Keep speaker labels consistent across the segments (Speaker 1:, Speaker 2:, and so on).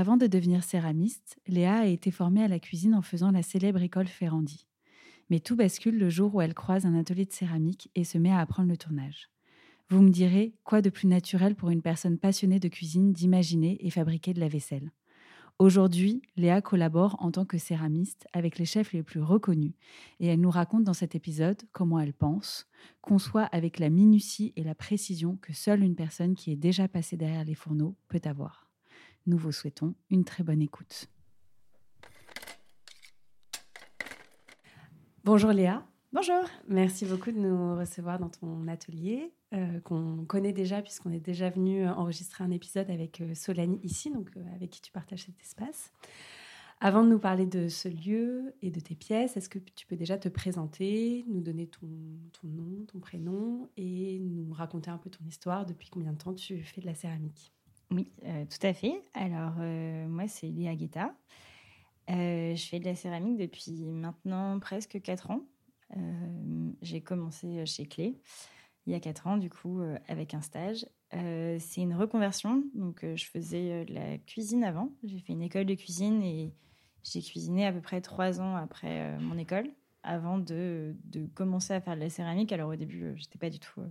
Speaker 1: Avant de devenir céramiste, Léa a été formée à la cuisine en faisant la célèbre école Ferrandi. Mais tout bascule le jour où elle croise un atelier de céramique et se met à apprendre le tournage. Vous me direz, quoi de plus naturel pour une personne passionnée de cuisine d'imaginer et fabriquer de la vaisselle? Aujourd'hui, Léa collabore en tant que céramiste avec les chefs les plus reconnus et elle nous raconte dans cet épisode comment elle pense, conçoit avec la minutie et la précision que seule une personne qui est déjà passée derrière les fourneaux peut avoir. Nous vous souhaitons une très bonne écoute. Bonjour Léa.
Speaker 2: Bonjour.
Speaker 1: Merci beaucoup de nous recevoir dans ton atelier euh, qu'on connaît déjà puisqu'on est déjà venu enregistrer un épisode avec euh, Solani ici, donc euh, avec qui tu partages cet espace. Avant de nous parler de ce lieu et de tes pièces, est-ce que tu peux déjà te présenter, nous donner ton, ton nom, ton prénom et nous raconter un peu ton histoire depuis combien de temps tu fais de la céramique?
Speaker 2: Oui, euh, tout à fait. Alors, euh, moi, c'est Léa Guetta. Euh, je fais de la céramique depuis maintenant presque 4 ans. J'ai commencé chez Clé il y a 4 ans, du coup, avec un stage. c'est une reconversion. Donc, je faisais de la cuisine avant. J'ai fait une école de cuisine et j'ai cuisiné à peu près 3 ans après mon école, avant de, commencer à faire de la céramike. Alors, au début, j'étais pas du tout,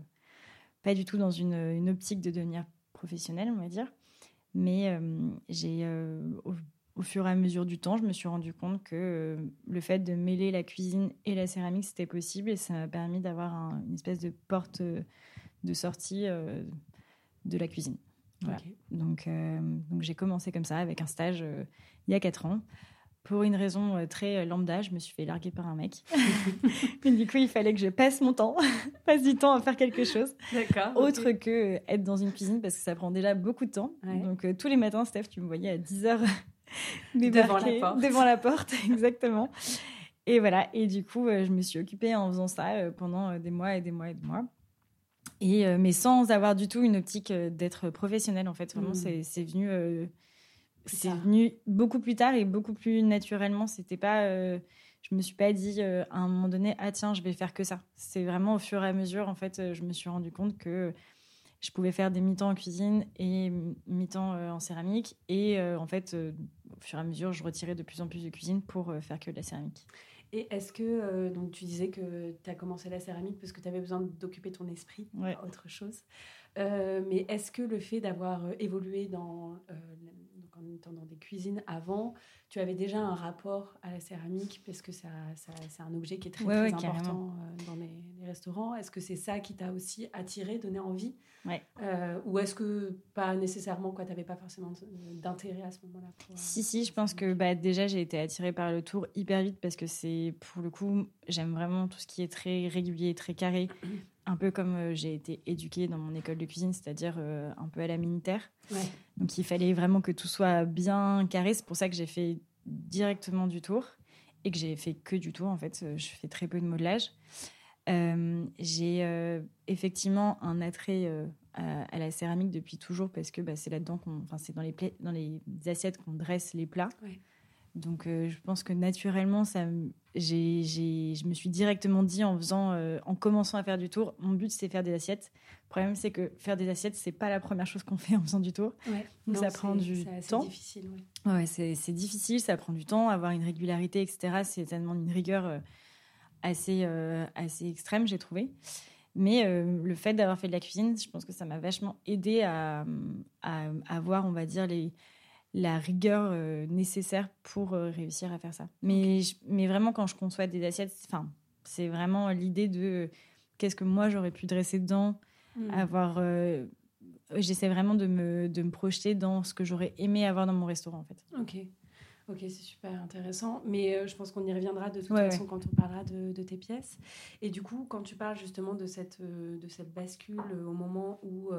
Speaker 2: pas du tout dans une, une optique de devenir professionnelle, on va dire. Mais euh, j'ai, euh, au, fur et à mesure du temps, je me suis rendu compte que euh, le fait de mêler la cuisine et la céramique, c'était possible et ça m'a permis d'avoir une espèce de porte de sortie de la cuisine. Donc, donc j'ai commencé comme ça avec un stage il y a quatre ans pour une raison euh, très euh, lambda, je me suis fait larguer par un mec. du coup, il fallait que je passe mon temps, passe du temps à faire quelque chose. D'accord. Autre que euh, être dans une cuisine parce que ça prend déjà beaucoup de temps. Donc, tous les matins, Steph, tu me voyais à 10 h devant la porte. Devant la porte, exactement. Et voilà. Et du coup, je me suis occupée en faisant ça pendant des mois et des mois et des mois. Et, mais sans avoir du tout une optique d'être professionnelle, en fait. Vraiment, hmm. c'est venu c'est venu beaucoup plus tard et beaucoup plus naturellement. C'était pas, euh, je me suis pas dit euh, à un moment donné, ah tiens, je vais faire que ça. C'est vraiment au fur et à mesure, en fait, euh, je me suis rendu compte que je pouvais faire des mi-temps en cuisine et mi-temps en céramique. Et en fait, au fur et à mesure, je retirais de plus en plus de cuisine pour faire que de la céramique.
Speaker 1: Et est-ce que, donc tu disais que tu as commencé la céramique parce que tu avais besoin d'occuper ton esprit à autre chose. mais est-ce que le fait d'avoir évolué dans en étant dans des cuisines avant, tu avais déjà un rapport à la céramique parce que ça, c'est un objet qui est très, très important euh, dans les, restaurants. Est-ce que c'est ça qui t'a aussi attiré, donné envie? Ouais. Euh, ou est-ce que pas nécessairement, tu n'avais pas forcément d'intérêt à ce moment-là
Speaker 2: euh, Si, si, je pense que bah, déjà j'ai été attirée par le tour hyper vite parce que c'est, pour le coup, j'aime vraiment tout ce qui est très régulier, très carré. Un peu comme euh, j'ai été éduquée dans mon école de cuisine, c'est-à-dire euh, un peu à la militaire. Donc il fallait vraiment que tout soit bien carré. C'est pour ça que j'ai fait directement du tour et que j'ai fait que du tour. En fait, euh, je fais très peu de modelage. j'ai effectivement un attrait à, la céramique depuis toujours parce que bah, c'est là-dedans qu'on, enfin c'est dans les dans les assiettes qu'on dresse les plats. Donc, euh, je pense que naturellement, ça, j'ai, je me suis directement dit en faisant, euh, en commençant à faire du tour, mon but c'est faire des assiettes. Le problème, c'est que faire des assiettes, c'est pas la première chose qu'on fait en faisant du tour. Donc, ça prend du temps. C'est difficile. Ouais, c'est, difficile, ça prend du temps. Avoir une régularité, etc., c'est tellement une rigueur euh, assez, assez extrême, j'ai trouvé. Mais le fait d'avoir fait de la cuisine, je pense que ça m'a vachement aidé à, à avoir, on va dire, les la rigueur euh, nécessaire pour euh, réussir à faire ça. Mais, mais vraiment, quand je conçois des assiettes, enfin, c'est vraiment l'idée de euh, qu'est-ce que moi j'aurais pu dresser dedans, hmm. avoir. J'essaie vraiment de me, de me projeter dans ce que j'aurais aimé avoir dans mon restaurant, en fait.
Speaker 1: Ok. Ok, c'est super intéressant. Mais euh, je pense qu'on y reviendra de toute façon quand on parlera de, tes pièces. Et du coup, quand tu parles justement de cette, de cette bascule au moment où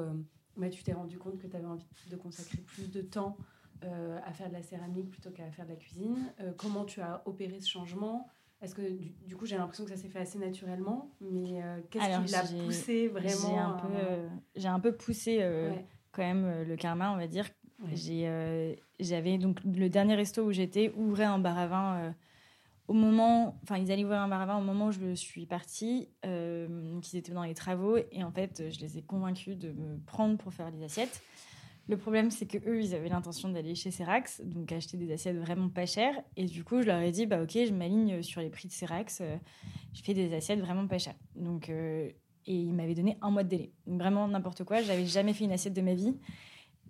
Speaker 1: bah, tu t'es rendu compte que tu avais envie de consacrer plus de temps à faire de la céramique plutôt qu'à faire de la cuisine, comment tu as opéré ce changement? Est-ce que du, coup j'ai l'impression que ça s'est fait assez naturellement, mais euh, qu'est-ce qui l'a poussé vraiment
Speaker 2: J'ai un, peu, euh, j'ai un peu poussé euh, quand même le karma, on va dire. j'avais donc le dernier resto où j'étais ouvrait un bar à vin au moment, enfin ils allaient ouvrir un bar à vin au moment où je suis partie, qu'ils étaient dans les travaux et en fait je les ai convaincus de me prendre pour faire les assiettes. Le problème, c'est que eux, ils avaient l'intention d'aller chez Serax, donc acheter des assiettes vraiment pas chères. Et du coup, je leur ai dit, bah ok, je m'aligne sur les prix de Serax. Euh, je fais des assiettes vraiment pas chères. Donc, euh, et ils m'avaient donné un mois de délai. Vraiment n'importe quoi. J'avais jamais fait une assiette de ma vie.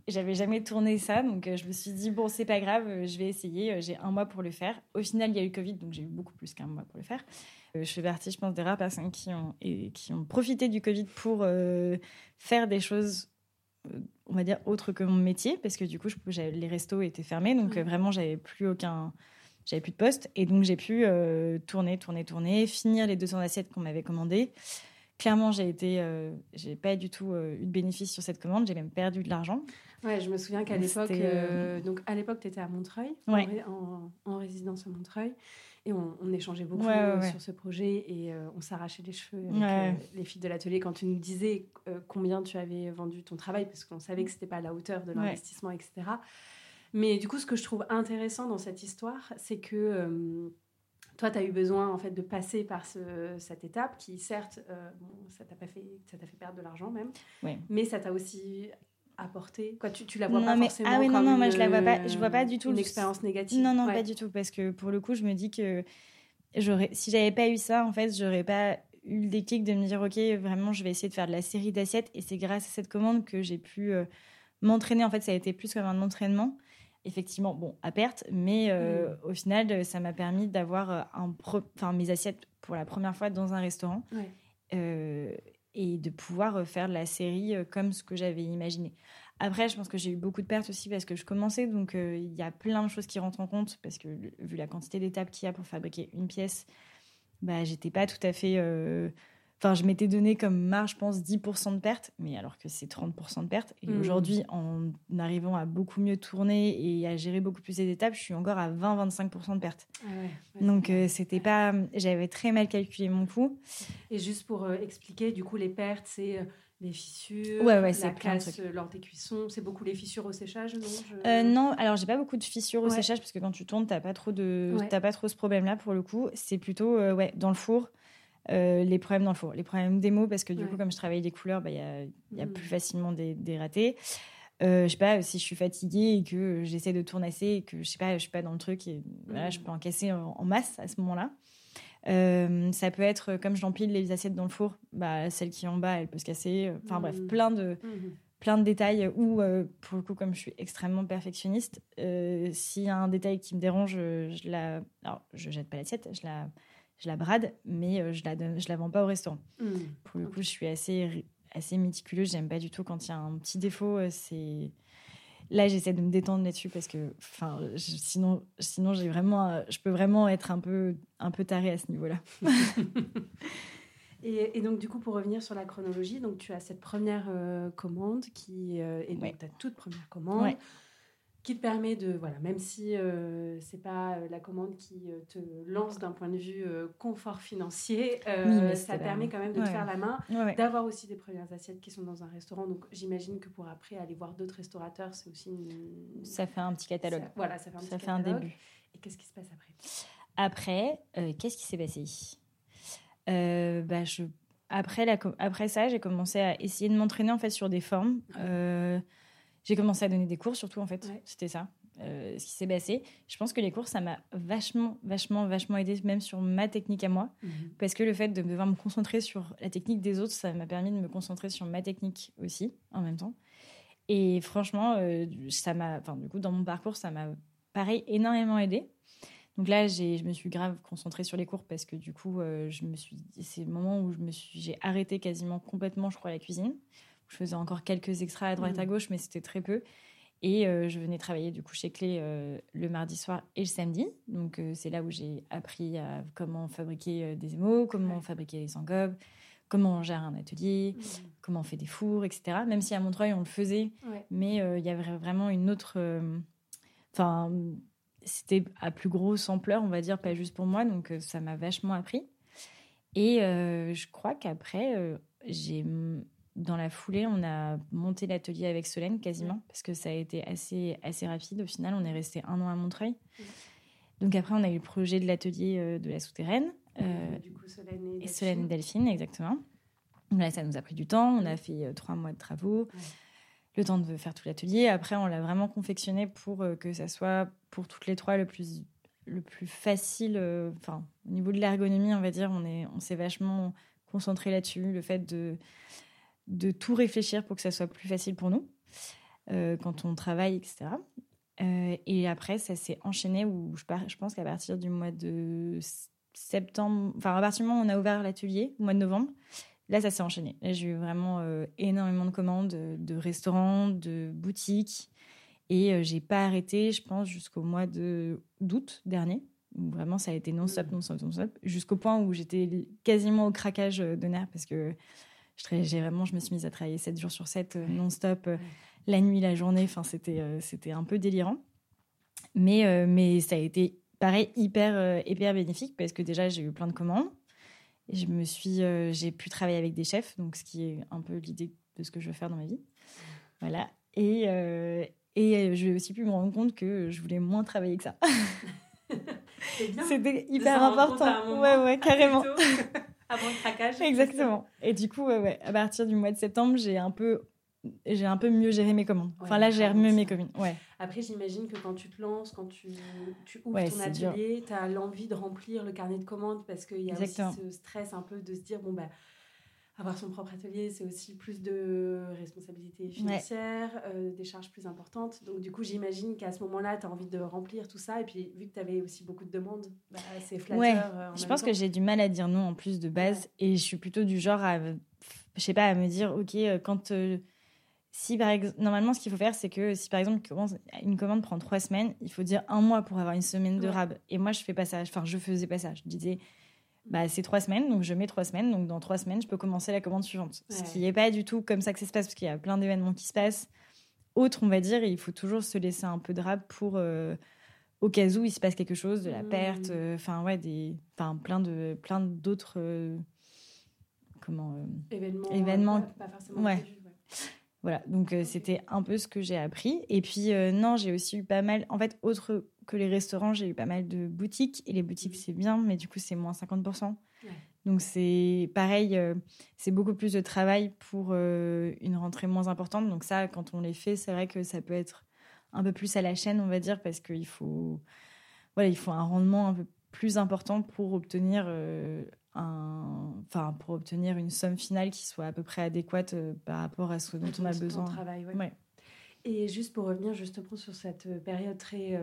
Speaker 2: J'avais jamais tourné ça, donc euh, je me suis dit bon, c'est pas grave, je vais essayer. J'ai un mois pour le faire. Au final, il y a eu Covid, donc j'ai eu beaucoup plus qu'un mois pour le faire. je fais partie, je pense, des rares personnes qui ont, et, qui ont profité du Covid pour faire des choses on va dire, autre que mon métier, parce que du coup, je, les restos étaient fermés, donc euh, vraiment, j'avais plus aucun. J'avais plus de poste, et donc j'ai pu euh, tourner, tourner, tourner, finir les 200 assiettes qu'on m'avait commandées. Clairement, j'ai été, euh, j'ai pas du tout eu de bénéfice sur cette commande, j'ai même perdu de l'argent.
Speaker 1: Ouais, je me souviens qu'à l'époque, donc à l'époque, tu étais à Montreuil, en, en, résidence à Montreuil. Et on, échangeait beaucoup euh, sur ce projet et euh, on s'arrachait les cheveux avec euh, les filles de l'atelier. Quand tu nous disais combien tu avais vendu ton travail, parce qu'on savait que c'était pas à la hauteur de l'investissement, etc. Mais du coup, ce que je trouve intéressant dans cette histoire, c'est que toi, tu as eu besoin en fait de passer par cette étape qui, certes, ça t'a pas fait, ça t'a fait perdre de l'argent même, mais ça t'a aussi apporter Quoi, tu, tu la vois pas forcément
Speaker 2: Ah oui, non, non, moi je la vois pas, je vois pas du tout.
Speaker 1: Une expérience négative.
Speaker 2: Non, non, pas du tout, parce que pour le coup, je me dis que j'aurais, si j'avais pas eu ça, en fait, j'aurais pas eu le déclic de me dire, ok, vraiment, je vais essayer de faire de la série d'assiettes, et c'est grâce à cette commande que j'ai pu euh, m'entraîner. En fait, ça a été plus comme un entraînement. Effectivement, bon, à perte, mais euh, mm. au final, ça m'a permis d'avoir euh, enfin, mes assiettes pour la première fois dans un restaurant. Ouais et de pouvoir euh, faire la série euh, comme ce que j'avais imaginé. Après, je pense que j'ai eu beaucoup de pertes aussi parce que je commençais, donc euh, il y a plein de choses qui rentrent en compte parce que vu la quantité d'étapes qu'il y a pour fabriquer une pièce, bah j'étais pas tout à fait Enfin, je m'étais donné comme marge, je pense, 10% de perte, mais alors que c'est 30% de perte. Et mmh. aujourd'hui, en arrivant à beaucoup mieux tourner et à gérer beaucoup plus les étapes, je suis encore à 20-25% de perte. Ah Donc, euh, c'était pas. J'avais très mal calculé mon coût.
Speaker 1: Et juste pour euh, expliquer, du coup, les pertes, c'est. Euh, les fissures,
Speaker 2: ouais, ouais,
Speaker 1: la casse lors des cuissons, c'est beaucoup les fissures au séchage,
Speaker 2: non? Non, alors j'ai pas beaucoup de fissures au séchage parce que quand tu tournes, t'as pas trop de, pas trop ce problème-là pour le coup. C'est plutôt ouais dans le four. Euh, les problèmes dans le four, les problèmes démo, parce que du coup, comme je travaille les couleurs, bah, il y, a, mm. plus facilement des, ratés. Euh, je sais pas, si je suis fatiguée et que j'essaie de tournasser et que je sais pas, je suis pas dans le truc et voilà, je mm. peux en, en masse à ce moment-là. Euh, ça peut être comme je l'empile les assiettes dans le four, bah, celle qui est en bas, elle peut se casser. Enfin bref, mm. plein de, plein de détails où, pour le coup, comme je suis extrêmement perfectionniste, s'il y a un détail qui me dérange, je la. Alors, je jette pas l'assiette, je la je la brade, mais euh, je la je la vends pas au restaurant. Hmm. Pour le coup, je suis assez assez méticuleuse. J'aime pas du tout quand il y a un petit défaut. Euh, c'est là, j'essaie de me détendre là-dessus parce que, enfin, sinon, sinon, j'ai vraiment, euh, je peux vraiment être un peu un peu tarée à ce niveau-là.
Speaker 1: Et, donc, du coup, pour revenir sur la chronologie, donc tu as cette première commande qui est donc ta toute première commande qui te permet de voilà même si euh, c'est pas euh, la commande qui euh, te lance d'un point de vue confort financier ça permet quand même de te faire la main d'avoir aussi des premières assiettes qui sont dans un restaurant. Donc j'imagine que pour après aller voir d'autres restaurateurs c'est aussi
Speaker 2: ça fait un petit catalogue.
Speaker 1: voilà ça fait un,
Speaker 2: ça fait un début.
Speaker 1: Et qu'est-ce qui se passe après?
Speaker 2: Après qu'est-ce qui s'est passé? Bah je après la après ça j'ai commencé à essayer de m'entraîner en fait sur des formes j'ai commencé à donner des cours, surtout, en fait. C'était ça. Euh, ce qui s'est passé. Je pense que les cours, ça m'a vachement, vachement, vachement aidé, même sur ma technique à moi. Mhm. Parce que le fait de devoir me concentrer sur la technique des autres, ça m'a permis de me concentrer sur ma technique aussi, en même temps. Et franchement, euh, ça m'a, enfin, du coup, dans mon parcours, ça m'a, pareil, énormément aidé. Donc là, je me suis grave concentrée sur les cours parce que du coup, euh, je me suis, c'est le moment où je me suis, j'ai arrêté quasiment complètement, je crois, la cuisine. Je faisais encore quelques extras à droite à mm. gauche, mais c'était très peu. Et je venais travailler du coup chez Clé le mardi soir et le samedi. Donc c'est là où j'ai appris à comment fabriquer des émaux, comment fabriquer les engobes, comment on gère un atelier, mmh. comment on fait des fours, etc. Même si à Montreuil on le faisait, mais il y avait vraiment une autre. Enfin, c'était à plus grosse ampleur, on va dire, pas juste pour moi. Donc ça m'a vachement appris. Et je crois qu'après, j'ai dans la foulée, on a monté l'atelier avec Solène quasiment, parce que ça a été assez, assez rapide. Au final, on est resté un an à Montreuil. Donc après, on a eu le projet de l'atelier euh, de la souterraine.
Speaker 1: Euh, du coup, Solène
Speaker 2: et, et Solène Delphine, exactement. Là, ça nous a pris du temps. On a fait euh, trois mois de travaux, le temps de faire tout l'atelier. Après, on l'a vraiment confectionné pour que ça soit pour toutes les trois le plus, le plus facile. Enfin, au niveau de l'ergonomie, on va dire, on est, on s'est vachement concentré là-dessus. Le fait de de tout réfléchir pour que ça soit plus facile pour nous euh, quand on travaille, etc. Euh, et après, ça s'est enchaîné où je, je pense qu'à partir du mois de septembre, enfin à partir du moment où on a ouvert l'atelier, au mois de novembre, là, ça s'est enchaîné. Là, j'ai eu vraiment euh, énormément de commandes de restaurants, de boutiques. Et j'ai pas arrêté, je pense, jusqu'au mois d'août dernier. vraiment, ça a été non-stop, non-stop, non-stop, jusqu'au point où j'étais quasiment au craquage de nerfs parce que j'ai vraiment, je me suis mise à travailler 7 jours sur 7, euh, non-stop, euh, la nuit, la journée. Enfin, c'était, euh, c'était un peu délirant. Mais, mais ça a été, pareil, hyper, hyper bénéfique parce que déjà, j'ai eu plein de commandes. Et je me suis, j'ai pu travailler avec des chefs, donc ce qui est un peu l'idée de ce que je veux faire dans ma vie. Voilà. Et, et j'ai aussi pu me rendre compte que je voulais moins travailler que ça. C'était hyper important. Ouais, ouais, carrément.
Speaker 1: avant le craquage.
Speaker 2: Exactement. Et du coup, ouais, à partir du mois de septembre, j'ai un peu j'ai un peu mieux géré mes commandes. enfin là, j'ai mieux mes commandes. Ouais.
Speaker 1: Après, j'imagine que quand tu te lances, quand tu, tu ouvres ton atelier, tu as l'envie de remplir le carnet de commandes parce qu'il y a aussi ce stress un peu de se dire, bon, bah, avoir son propre atelier, c'est aussi plus de responsabilités financières, euh, des charges plus importantes. Donc, du coup, j'imagine qu'à ce moment-là, tu as envie de remplir tout ça. Et puis, vu que tu avais aussi beaucoup de demandes, bah, c'est flatteur. Ouais.
Speaker 2: Euh, je pense que j'ai du mal à dire non en plus de base. Et je suis plutôt du genre à, je sais pas, à me dire, OK, euh, quand. si par exemple, normalement, ce qu'il faut faire, c'est que si par exemple une commande prend trois semaines, il faut dire un mois pour avoir une semaine de rab. Et moi, je fais pas ça. Enfin, je faisais pas ça. Je disais, bah, c'est trois semaines, donc je mets trois semaines. Donc dans trois semaines, je peux commencer la commande suivante. Ce qui n'est pas du tout comme ça que ça se passe, parce qu'il y a plein d'événements qui se passent. Autre, on va dire, il faut toujours se laisser un peu de rab pour, euh, au cas où il se passe quelque chose, de la perte, mmh. euh, enfin, ouais, des, plein de plein d'autres. Euh, comment.
Speaker 1: événements. Pas, forcément ouais.
Speaker 2: Voilà, donc c'était un peu ce que j'ai appris. Et puis, non, j'ai aussi eu pas mal. En fait, autre que les restaurants, j'ai eu pas mal de boutiques. Et les boutiques, c'est bien, mais du coup, c'est moins 50%. Donc, c'est pareil, euh, c'est beaucoup plus de travail pour euh, une rentrée moins importante. Donc, ça, quand on les fait, c'est vrai que ça peut être un peu plus à la chaîne, on va dire, parce qu'il faut, voilà, il faut un rendement un peu plus important pour obtenir, euh, enfin, pour obtenir une somme finale qui soit à peu près adéquate par rapport à ce dont on a besoin.
Speaker 1: Travail, ouais. Et juste pour revenir justement sur cette période très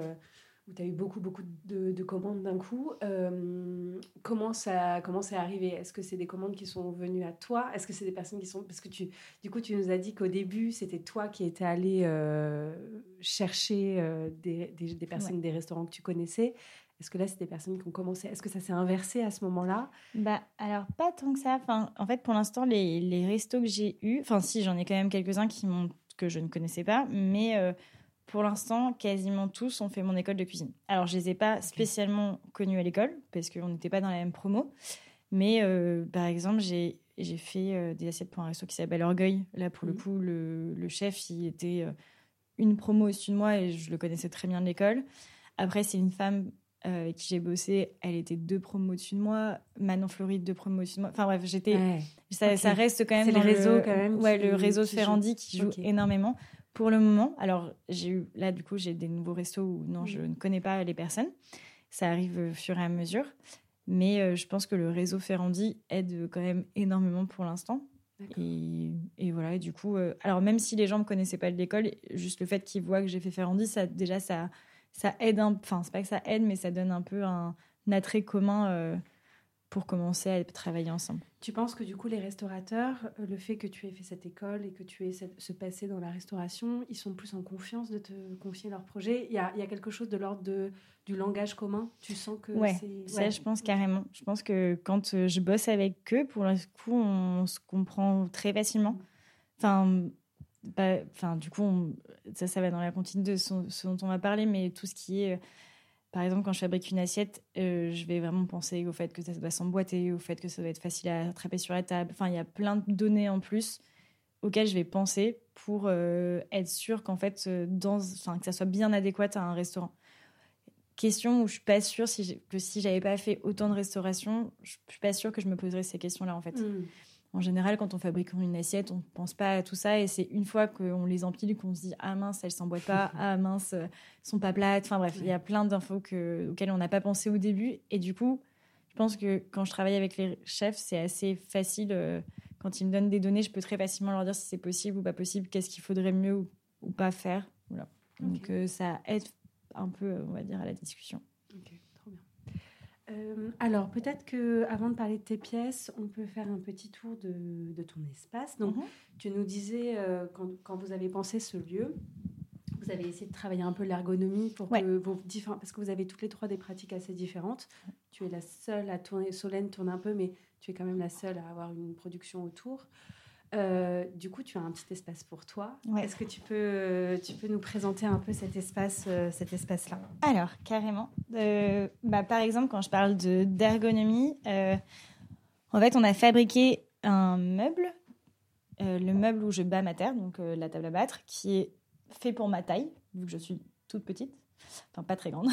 Speaker 1: où tu as eu beaucoup, beaucoup de, commandes d'un coup. Euh, comment ça comment c'est arrivé? Est-ce que c'est des commandes qui sont venues à toi? Est-ce que c'est des personnes qui sont... Parce que tu, du coup, tu nous as dit qu'au début, c'était toi qui étais allé euh, chercher euh, des, des, personnes, des restaurants que tu connaissais. Est-ce que là, c'est des personnes qui ont commencé Est-ce que ça s'est inversé à ce moment-là?
Speaker 2: Bah, alors pas tant que ça. Enfin, en fait, pour l'instant, les, les restos que j'ai eus, enfin, si, j'en ai quand même quelques-uns qui m'ont que je ne connaissais pas, mais pour l'instant, quasiment tous ont fait mon école de cuisine. Alors, je les ai pas spécialement connus à l'école, parce qu'on n'était pas dans la même promo. Mais euh, par exemple, j'ai fait euh, des assiettes pour un resto qui s'appelle Orgueil. Là, pour le coup, le, chef, il était euh, une promo au-dessus de moi et je le connaissais très bien de l'école. Après, c'est une femme avec qui j'ai bossé. Elle était deux promos au-dessus de moi. Manon Floride, deux promos au-dessus de moi. Enfin bref, j'étais. Ça, ça, reste quand même.
Speaker 1: C'est le réseau, quand même.
Speaker 2: Ouais, le réseau de Ferrandi qui joue énormément pour le moment. Alors, j'ai eu là, du coup, j'ai des nouveaux restos où non, je ne connais pas les personnes. Ça arrive au fur et à mesure. Mais euh, je pense que le réseau Ferrandi aide quand même énormément pour l'instant. Et, et, voilà, et du coup, euh, alors même si les gens ne me connaissaient pas de l'école, juste le fait qu'ils voient que j'ai fait Ferrandi, ça, déjà, ça, ça aide, enfin, c'est pas que ça aide, mais ça donne un peu un, attrait commun euh, pour commencer à travailler ensemble.
Speaker 1: Tu penses que du coup, les restaurateurs, euh, le fait que tu aies fait cette école et que tu aies ce passé dans la restauration, ils sont plus en confiance de te confier leur projet? Il y, a, il y a quelque chose de l'ordre de, du langage commun? Tu sens que
Speaker 2: ouais, c'est... ça, je pense carrément. Je pense que quand euh, je bosse avec eux, pour le coup, on se comprend très facilement. Mm. Enfin, enfin du coup, ça, ça va dans la continuité de ce, dont on va parler, mais tout ce qui est... Par exemple, quand je fabrique une assiette, euh, je vais vraiment penser au fait que ça doit s'emboîter, au fait que ça doit être facile à attraper sur la table. Enfin, il y a plein de données en plus auxquelles je vais penser pour euh, être sûr qu'en fait, euh, que ça soit bien adéquat à un restaurant. Question où je suis pas sûre que si j'avais pas fait autant de restauration, je suis pas sûre que je me poserais ces questions-là en fait. Mmh en général, quand on fabrique une assiette, on ne pense pas à tout ça. Et c'est une fois qu'on les empile qu'on se dit Ah mince, elles ne s'emboîtent pas. Ah mince, elles sont pas plates. Enfin bref, il y a plein d'infos auxquelles on n'a pas pensé au début. Et du coup, je pense que quand je travaille avec les chefs, c'est assez facile. Euh, quand ils me donnent des données, je peux très facilement leur dire si c'est possible ou pas possible, qu'est-ce qu'il faudrait mieux ou, pas faire. Voilà. Donc euh, ça aide un peu, on va dire, à la discussion.
Speaker 1: Euh, alors, peut-être que avant de parler de tes pièces, on peut faire un petit tour de, ton espace. Donc, mhm. tu nous disais, euh, quand, vous avez pensé ce lieu, vous avez essayé de travailler un peu l'ergonomie pour que vos différents... Parce que vous avez toutes les trois des pratiques assez différentes. Tu es la seule à tourner, Solène tourne un peu, mais tu es quand même la seule à avoir une production autour. Euh, du coup, tu as un petit espace pour toi. Est-ce que tu peux, tu peux nous présenter un peu cet espace, euh, cet espace-là?
Speaker 2: Alors, carrément. Euh, bah, par exemple, quand je parle d'ergonomie, en fait, on a fabriqué un meuble, le meuble où je bats ma terre, donc la table à battre, qui est fait pour ma taille, vu que je suis toute petite, enfin pas très grande.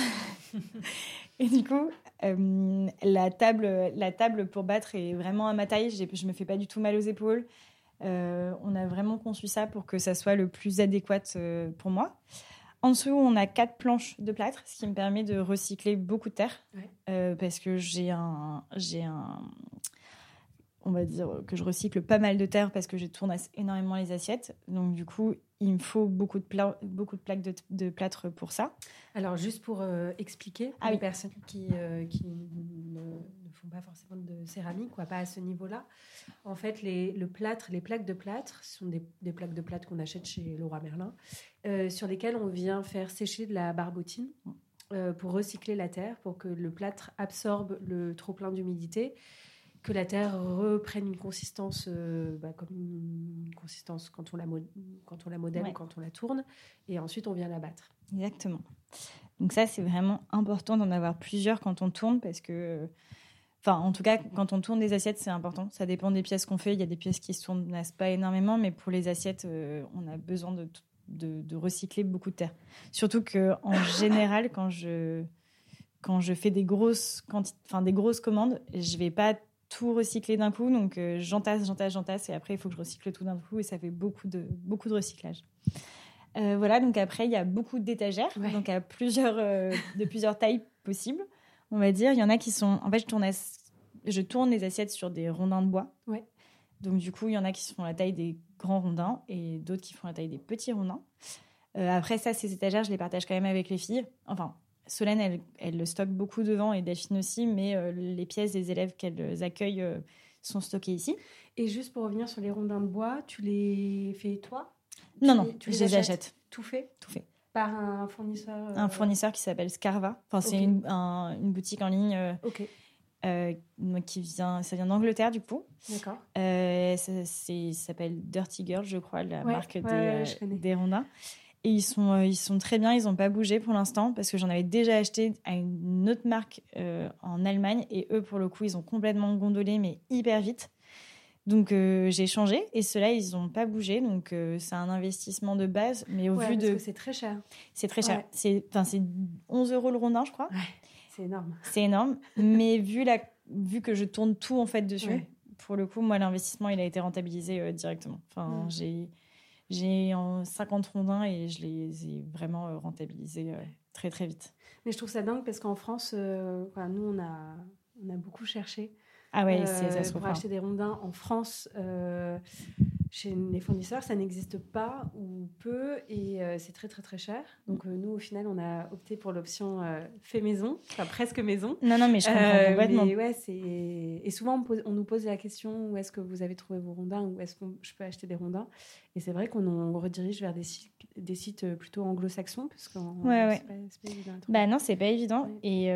Speaker 2: Et du coup, la, table, la table pour battre est vraiment à ma taille. Je me fais pas du tout mal aux épaules. Euh, on a vraiment conçu ça pour que ça soit le plus adéquat euh, pour moi. En dessous, on a quatre planches de plâtre, ce qui me permet de recycler beaucoup de terre. Euh, parce que j'ai un, j'ai un, on va dire que je recycle pas mal de terre parce que je tourne énormément les assiettes. Donc du coup, il me faut beaucoup de, beaucoup de plaques de, plâtre pour ça.
Speaker 1: Alors juste pour expliquer à ah les personnes qui, font pas forcément de céramique, quoi, pas à ce niveau-là. En fait, les, le plâtre, les plaques de plâtre sont des, des plaques de plâtre qu'on achète chez Laura Merlin, euh, sur lesquelles on vient faire sécher de la barbotine euh, pour recycler la terre, pour que le plâtre absorbe le trop plein d'humidité, que la terre reprenne une consistance euh, bah, comme une consistance quand on la, quand on la modèle, quand on la tourne, et ensuite on vient la battre.
Speaker 2: Exactement. Donc ça, c'est vraiment important d'en avoir plusieurs quand on tourne parce que Enfin, en tout cas, quand on tourne des assiettes, c'est important. Ça dépend des pièces qu'on fait. Il y a des pièces qui se tournent pas énormément, mais pour les assiettes, euh, on a besoin de, de, recycler beaucoup de terre. Surtout que, en général, quand je, quand je fais des grosses, enfin, des grosses commandes, je vais pas tout recycler d'un coup. Donc, euh, j'entasse, j'entasse, j'entasse, et après, il faut que je recycle tout d'un coup, et ça fait beaucoup de, beaucoup de recyclage. Euh, voilà, donc après, il y a beaucoup d'étagères, donc à plusieurs, de plusieurs tailles possibles on va dire. Il y en a qui sont. En fait, je tourne, je tourne les assiettes sur des rondins de bois.
Speaker 1: Ouais.
Speaker 2: Donc, du coup, il y en a qui font la taille des grands rondins et d'autres qui font la taille des petits rondins. Euh, après ça, ces étagères, je les partage quand même avec les filles. Enfin, Solène, elle, elle le stocke beaucoup devant et Delphine aussi, mais euh, les pièces des élèves qu'elles accueillent euh, sont stockées ici.
Speaker 1: Et juste pour revenir sur les rondins de bois, tu les fais toi?
Speaker 2: Non, non, tu je les achète.
Speaker 1: Tout fait?
Speaker 2: Tout fait.
Speaker 1: Par un fournisseur
Speaker 2: Un euh, fournisseur qui s'appelle Scarva. Enfin, c'est une, boutique en ligne. Euh, euh, qui vient, ça vient d'Angleterre du coup.
Speaker 1: D'accord.
Speaker 2: ça, s'appelle Dirty Girl, je crois, la marque des, des rondins. Et ils sont, ils sont très bien, ils n'ont pas bougé pour l'instant parce que j'en avais déjà acheté à une autre marque en Allemagne et eux, pour le coup, ils ont complètement gondolé, mais hyper vite. Donc euh, j'ai changé et ceux-là, ils n'ont pas bougé. Donc euh, c'est un investissement de base. Mais au vu de.
Speaker 1: c'est très cher.
Speaker 2: C'est très cher. C'est 11 euros le rondin, je crois.
Speaker 1: c'est énorme.
Speaker 2: C'est énorme. mais vu, la, vu que je tourne tout en fait dessus, pour le coup, moi, l'investissement, il a été rentabilisé euh, directement. Enfin, j'ai. J'ai 50 rondins et je les ai vraiment rentabilisés très très vite.
Speaker 1: Mais je trouve ça dingue parce qu'en France, nous on a, on a beaucoup cherché
Speaker 2: ah ouais, c'est ça
Speaker 1: Pour acheter des rondins en France, euh, chez les fournisseurs, ça n'existe pas ou peu et euh, c'est très très très cher. Donc euh, nous, au final, on a opté pour l'option euh, fait maison, enfin presque maison.
Speaker 2: Non, non, mais je comprends complètement.
Speaker 1: ouais. Et souvent, on, on, nous pose la question où est-ce que vous avez trouvé vos rondins, où est-ce que je peux acheter des rondins? Et c'est vrai qu'on redirige vers des sites, des sites plutôt anglo-saxons, parce que
Speaker 2: ouais, ouais. c'est pas, évident. Bah non, c'est pas évident. Et,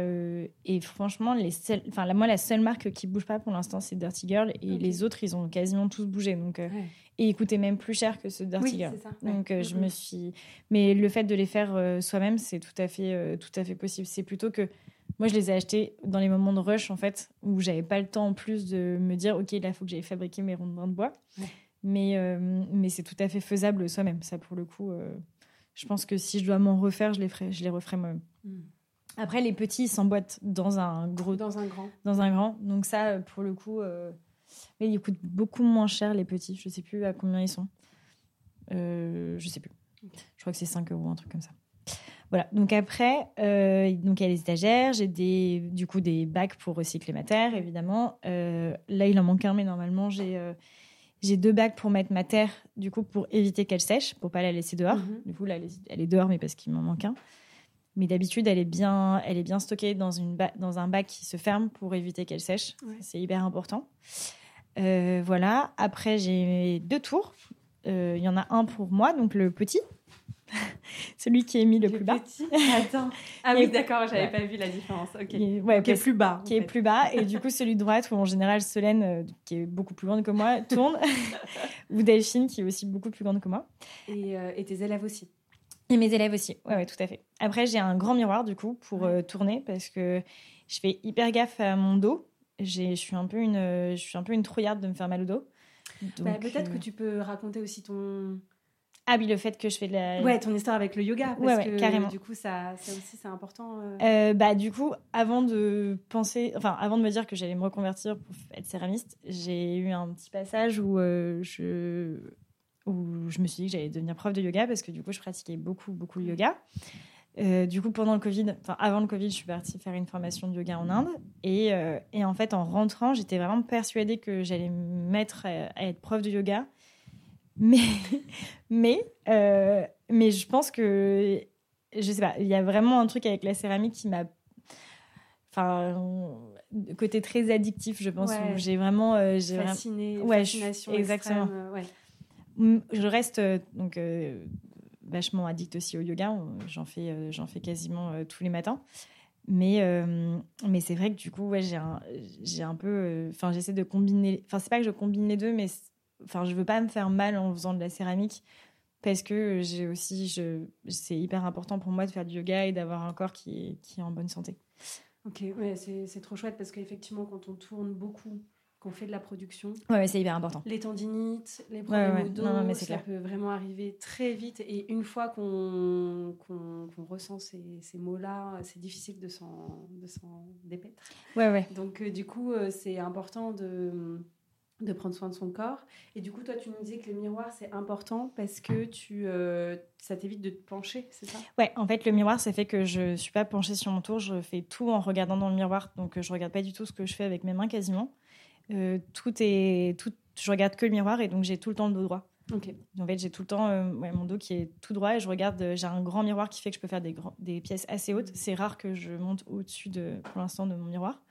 Speaker 2: et franchement, les enfin, moi, la seule marque qui bouge pas pour l'instant, c'est Dirty Girl, et les autres, ils ont quasiment tous bougé. Donc, et il coûtait même plus cher que ce Dirty Girl. Donc euh, je me suis. Mais le fait de les faire euh, soi-même, c'est tout à fait, euh, tout à fait possible. C'est plutôt que moi, je les ai achetés dans les moments de rush en fait, où j'avais pas le temps en plus de me dire, ok, là, il faut que j'aille fabriquer mes rondins de bois. Mais mais c'est tout à fait faisable soi-même. Ça, pour le coup, je pense que si je dois m'en refaire, je les ferai, je les referai moi-même. Mm. Après, les petits s'emboîtent dans un gros,
Speaker 1: dans un grand,
Speaker 2: dans un grand. Donc ça, pour le coup. Mais ils coûtent beaucoup moins cher, les petits. Je sais plus à combien ils sont. Euh, je sais plus. Je crois que c'est 5 euros, un truc comme ça. Voilà. Donc après, euh, donc il y a les étagères. J'ai des, du coup des bacs pour recycler ma terre, évidemment. Euh, là, il en manque un, mais normalement, j'ai euh, j'ai deux bacs pour mettre ma terre, du coup, pour éviter qu'elle sèche, pour pas la laisser dehors. Mhm. Du coup, là, elle est dehors, mais parce qu'il m'en manque un. Mais d'habitude, elle est bien, elle est bien stockée dans une dans un bac qui se ferme pour éviter qu'elle sèche. C'est hyper important. Euh, voilà. Après, j'ai deux tours. Euh, il y en a un pour moi, donc le petit. Celui qui est mis le, plus bas.
Speaker 1: Attends. Ah oui, d'accord, j'avais pas vu la différence. Ok. Qui est, plus bas.
Speaker 2: Qui est plus bas. Et du coup, celui de droite, où en général, Solène, euh, qui est beaucoup plus grande que moi, tourne. Ou Delphine, qui est aussi beaucoup plus grande que moi.
Speaker 1: Et, tes élèves aussi.
Speaker 2: Et mes élèves aussi. Ouais, ouais, tout à fait. Après, j'ai un grand miroir, du coup, pour tourner, parce que je fais hyper gaffe à mon dos je suis un peu une, je suis un peu une trouillarde de me faire mal au dos.
Speaker 1: Bah, peut-être que euh, tu peux raconter aussi ton.
Speaker 2: Ah oui, le fait que je fais de la.
Speaker 1: Ouais, ton histoire avec le yoga. Parce ouais, que, carrément. Du coup, ça, ça aussi, c'est important.
Speaker 2: Euh. Euh, bah, du coup, avant de penser, enfin, avant de me dire que j'allais me reconvertir pour être céramiste, j'ai eu un petit passage où je où je me suis dit que j'allais devenir prof de yoga parce que du coup, je pratiquais beaucoup, beaucoup le yoga. Euh, du coup, pendant le Covid, enfin avant le Covid, je suis partie faire une formation de yoga en Inde. Et, euh, et en fait, en rentrant, j'étais vraiment persuadée que j'allais me mettre à, être prof de yoga. Mais, mais, euh, mais je pense que, je sais pas, il y a vraiment un truc avec la céramique qui m'a. Enfin, côté très addictif, je pense, où j'ai vraiment.
Speaker 1: j'ai Fasciné, ouais, fascination exactement.
Speaker 2: Extrême, ouais. Je reste donc vachement addict aussi au yoga. J'en fais, euh, j'en fais quasiment euh, tous les matins. Mais, euh, mais c'est vrai que du coup, ouais, j'ai un, j'ai un peu. Enfin, j'essaie de combiner. Enfin, c'est pas que je combine les deux, mais enfin, je veux pas me faire mal en faisant de la céramique parce que j'ai aussi. Je, c'est hyper important pour moi de faire du yoga et d'avoir un corps qui est, qui est en bonne santé.
Speaker 1: Ok, ouais, c'est, c'est trop chouette parce qu'effectivement, quand on tourne beaucoup qu'on fait de la production.
Speaker 2: Ouais, c'est hyper important.
Speaker 1: Les tendinites, les problèmes au dos, ça peut vraiment arriver très vite. Et une fois qu'on ressent ces, ces mots-là, c'est difficile de s'en dépaître.
Speaker 2: Ouais, ouais.
Speaker 1: Donc, euh, du coup, euh, c'est important de, de prendre soin de son corps. Et du coup, toi, tu nous disais que le miroir, c'est important parce que tu, euh, ça t'évite de te pencher, c'est ça?
Speaker 2: Ouais, en fait, le miroir, ça fait que je suis pas penchée sur mon tour. Je fais tout en regardant dans le miroir. Donc, je regarde pas du tout ce que je fais avec mes mains quasiment. Euh, tout est, tout, je regarde que le miroir et donc j'ai tout le temps le dos droit. En fait, j'ai tout le temps euh, mon dos qui est tout droit et je regarde. Euh, j'ai un grand miroir qui fait que je peux faire des, des pièces assez hautes. C'est rare que je monte au-dessus de, pour l'instant, de mon miroir.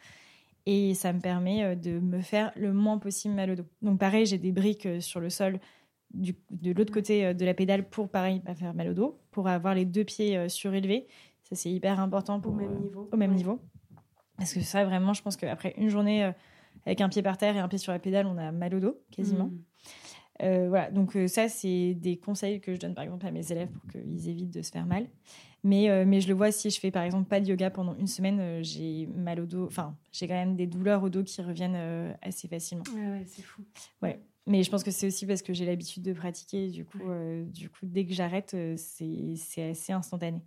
Speaker 2: Et ça me permet de me faire le moins possible mal au dos. Donc, pareil, j'ai des briques sur le sol du, de l'autre côté de la pédale pour, pareil, pas faire mal au dos, pour avoir les deux pieds surélevés. Ça, c'est hyper important pour,
Speaker 1: au même niveau.
Speaker 2: Au même niveau. Parce que ça, vraiment, je pense qu'après une journée avec un pied par terre et un pied sur la pédale, on a mal au dos quasiment. Mm. Euh, voilà, donc euh, ça, c'est des conseils que je donne par exemple à mes élèves pour qu'ils évitent de se faire mal. Mais, euh, mais je le vois si je fais par exemple pas de yoga pendant une semaine, j'ai mal au dos, enfin, j'ai quand même des douleurs au dos qui reviennent assez facilement.
Speaker 1: Ouais, ouais, c'est fou.
Speaker 2: Ouais. Mais je pense que c'est aussi parce que j'ai l'habitude de pratiquer. Du coup, du coup dès que j'arrête, c'est assez instantané.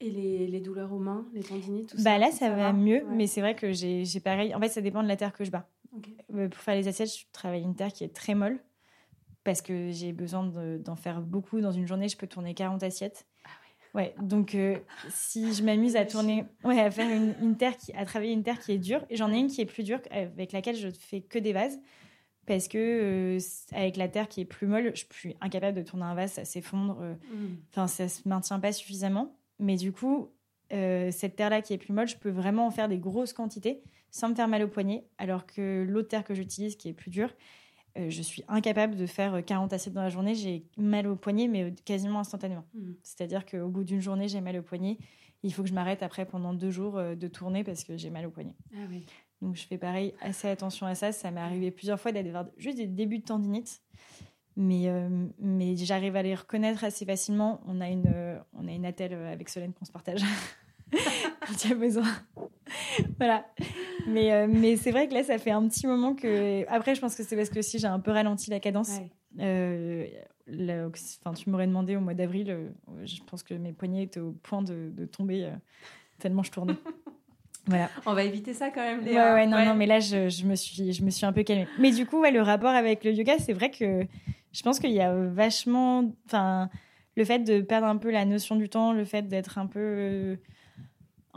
Speaker 1: Et les, les, douleurs aux mains, les tendinites, tout
Speaker 2: bah ça Là, ça, va, mieux, mais c'est vrai que j'ai pareil. En fait, ça dépend de la terre que je bats. Euh, pour faire les assiettes, je travaille une terre qui est très molle parce que j'ai besoin d'en faire beaucoup. Dans une journée, je peux tourner 40 assiettes. Ah ouais. Donc euh, si je m'amuse à tourner, ouais, à faire une, terre qui, à travailler une terre qui est dure, j'en ai une qui est plus dure avec laquelle je fais que des vases parce que euh, avec la terre qui est plus molle, je suis incapable de tourner un vase, ça s'effondre. Euh, mm. Enfin, ça se maintient pas suffisamment. Mais du coup, euh, cette terre-là qui est plus molle, je peux vraiment en faire des grosses quantités sans me faire mal au poignet. Alors que l'autre terre que j'utilise, qui est plus dure, je suis incapable de faire 40 assiettes dans la journée. J'ai mal au poignet, mais quasiment instantanément. Mm. C'est-à-dire qu'au bout d'une journée, j'ai mal au poignet. Il faut que je m'arrête après pendant deux jours de tourner parce que j'ai mal au poignet. Ah oui. Donc je fais pareil, assez attention à ça. Ça m'est arrivé plusieurs fois d'avoir juste des débuts de tendinite. Mais, euh, mais j'arrive à les reconnaître assez facilement. On a une, euh, on a une attelle euh, avec Solène qu'on se partage quand il y a besoin. voilà. Mais, mais c'est vrai que là, ça fait un petit moment que. Après, je pense que c'est parce que si j'ai un peu ralenti la cadence. enfin, tu m'aurais demandé au mois d'avril, je pense que mes poignets étaient au point de, de tomber tellement je tournais.
Speaker 1: On va éviter ça quand même.
Speaker 2: Léa. Ouais, non, non, mais là, je, me suis, je me suis un peu calmée. Mais du coup, le rapport avec le yoga, c'est vrai que je pense qu'il y a vachement, enfin, le fait de perdre un peu la notion du temps, le fait d'être un peu euh,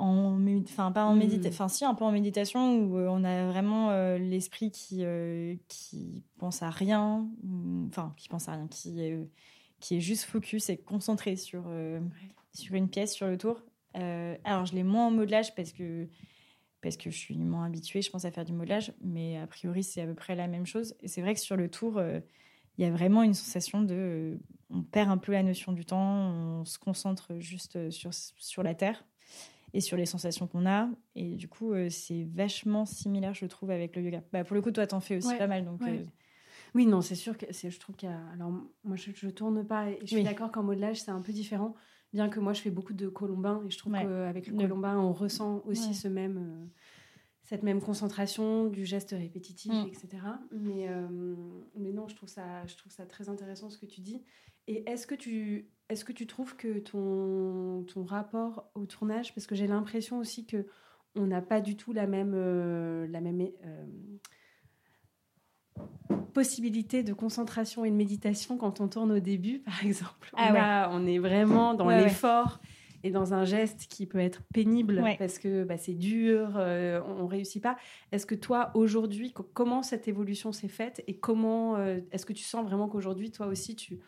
Speaker 2: en, enfin, pas en méditation, hmm. enfin, si, un peu en méditation où euh, on a vraiment euh, l'esprit qui, qui pense à rien, enfin, qui pense à rien, qui, qui est juste focus et concentré sur, sur une pièce, sur le tour. Euh, alors, je l'ai moins en modelage parce que, parce que je suis moins habituée, je pense, à faire du modelage. Mais a priori, c'est à peu près la même chose. Et c'est vrai que sur le tour, euh, il y a vraiment une sensation de. Euh, on perd un peu la notion du temps, on se concentre juste sur, sur la terre et sur les sensations qu'on a. Et du coup, c'est vachement similaire, je trouve, avec le yoga. Bah, pour le coup, toi, t'en fais aussi pas mal. Donc,
Speaker 1: Oui, non, c'est sûr que je trouve qu'il y a. Alors, moi, je, ne tourne pas et je suis d'accord qu'en modelage, c'est un peu différent bien que moi je fais beaucoup de colombin et je trouve qu'avec le colombin on ressent aussi ce même euh, cette même concentration du geste répétitif mm. etc mais euh, mais non je trouve ça je trouve ça très intéressant ce que tu dis et est-ce que tu est-ce que tu trouves que ton ton rapport au tournage parce que j'ai l'impression aussi que on n'a pas du tout la même euh, la même possibilité de concentration et de méditation quand on tourne au début, par exemple. Ah on est vraiment dans l'effort et dans un geste qui peut être pénible parce que bah, c'est dur, euh, on, ne réussit pas. Est-ce que toi, aujourd'hui, comment cette évolution s'est faite et comment euh, est-ce que tu sens vraiment qu'aujourd'hui, toi aussi, tu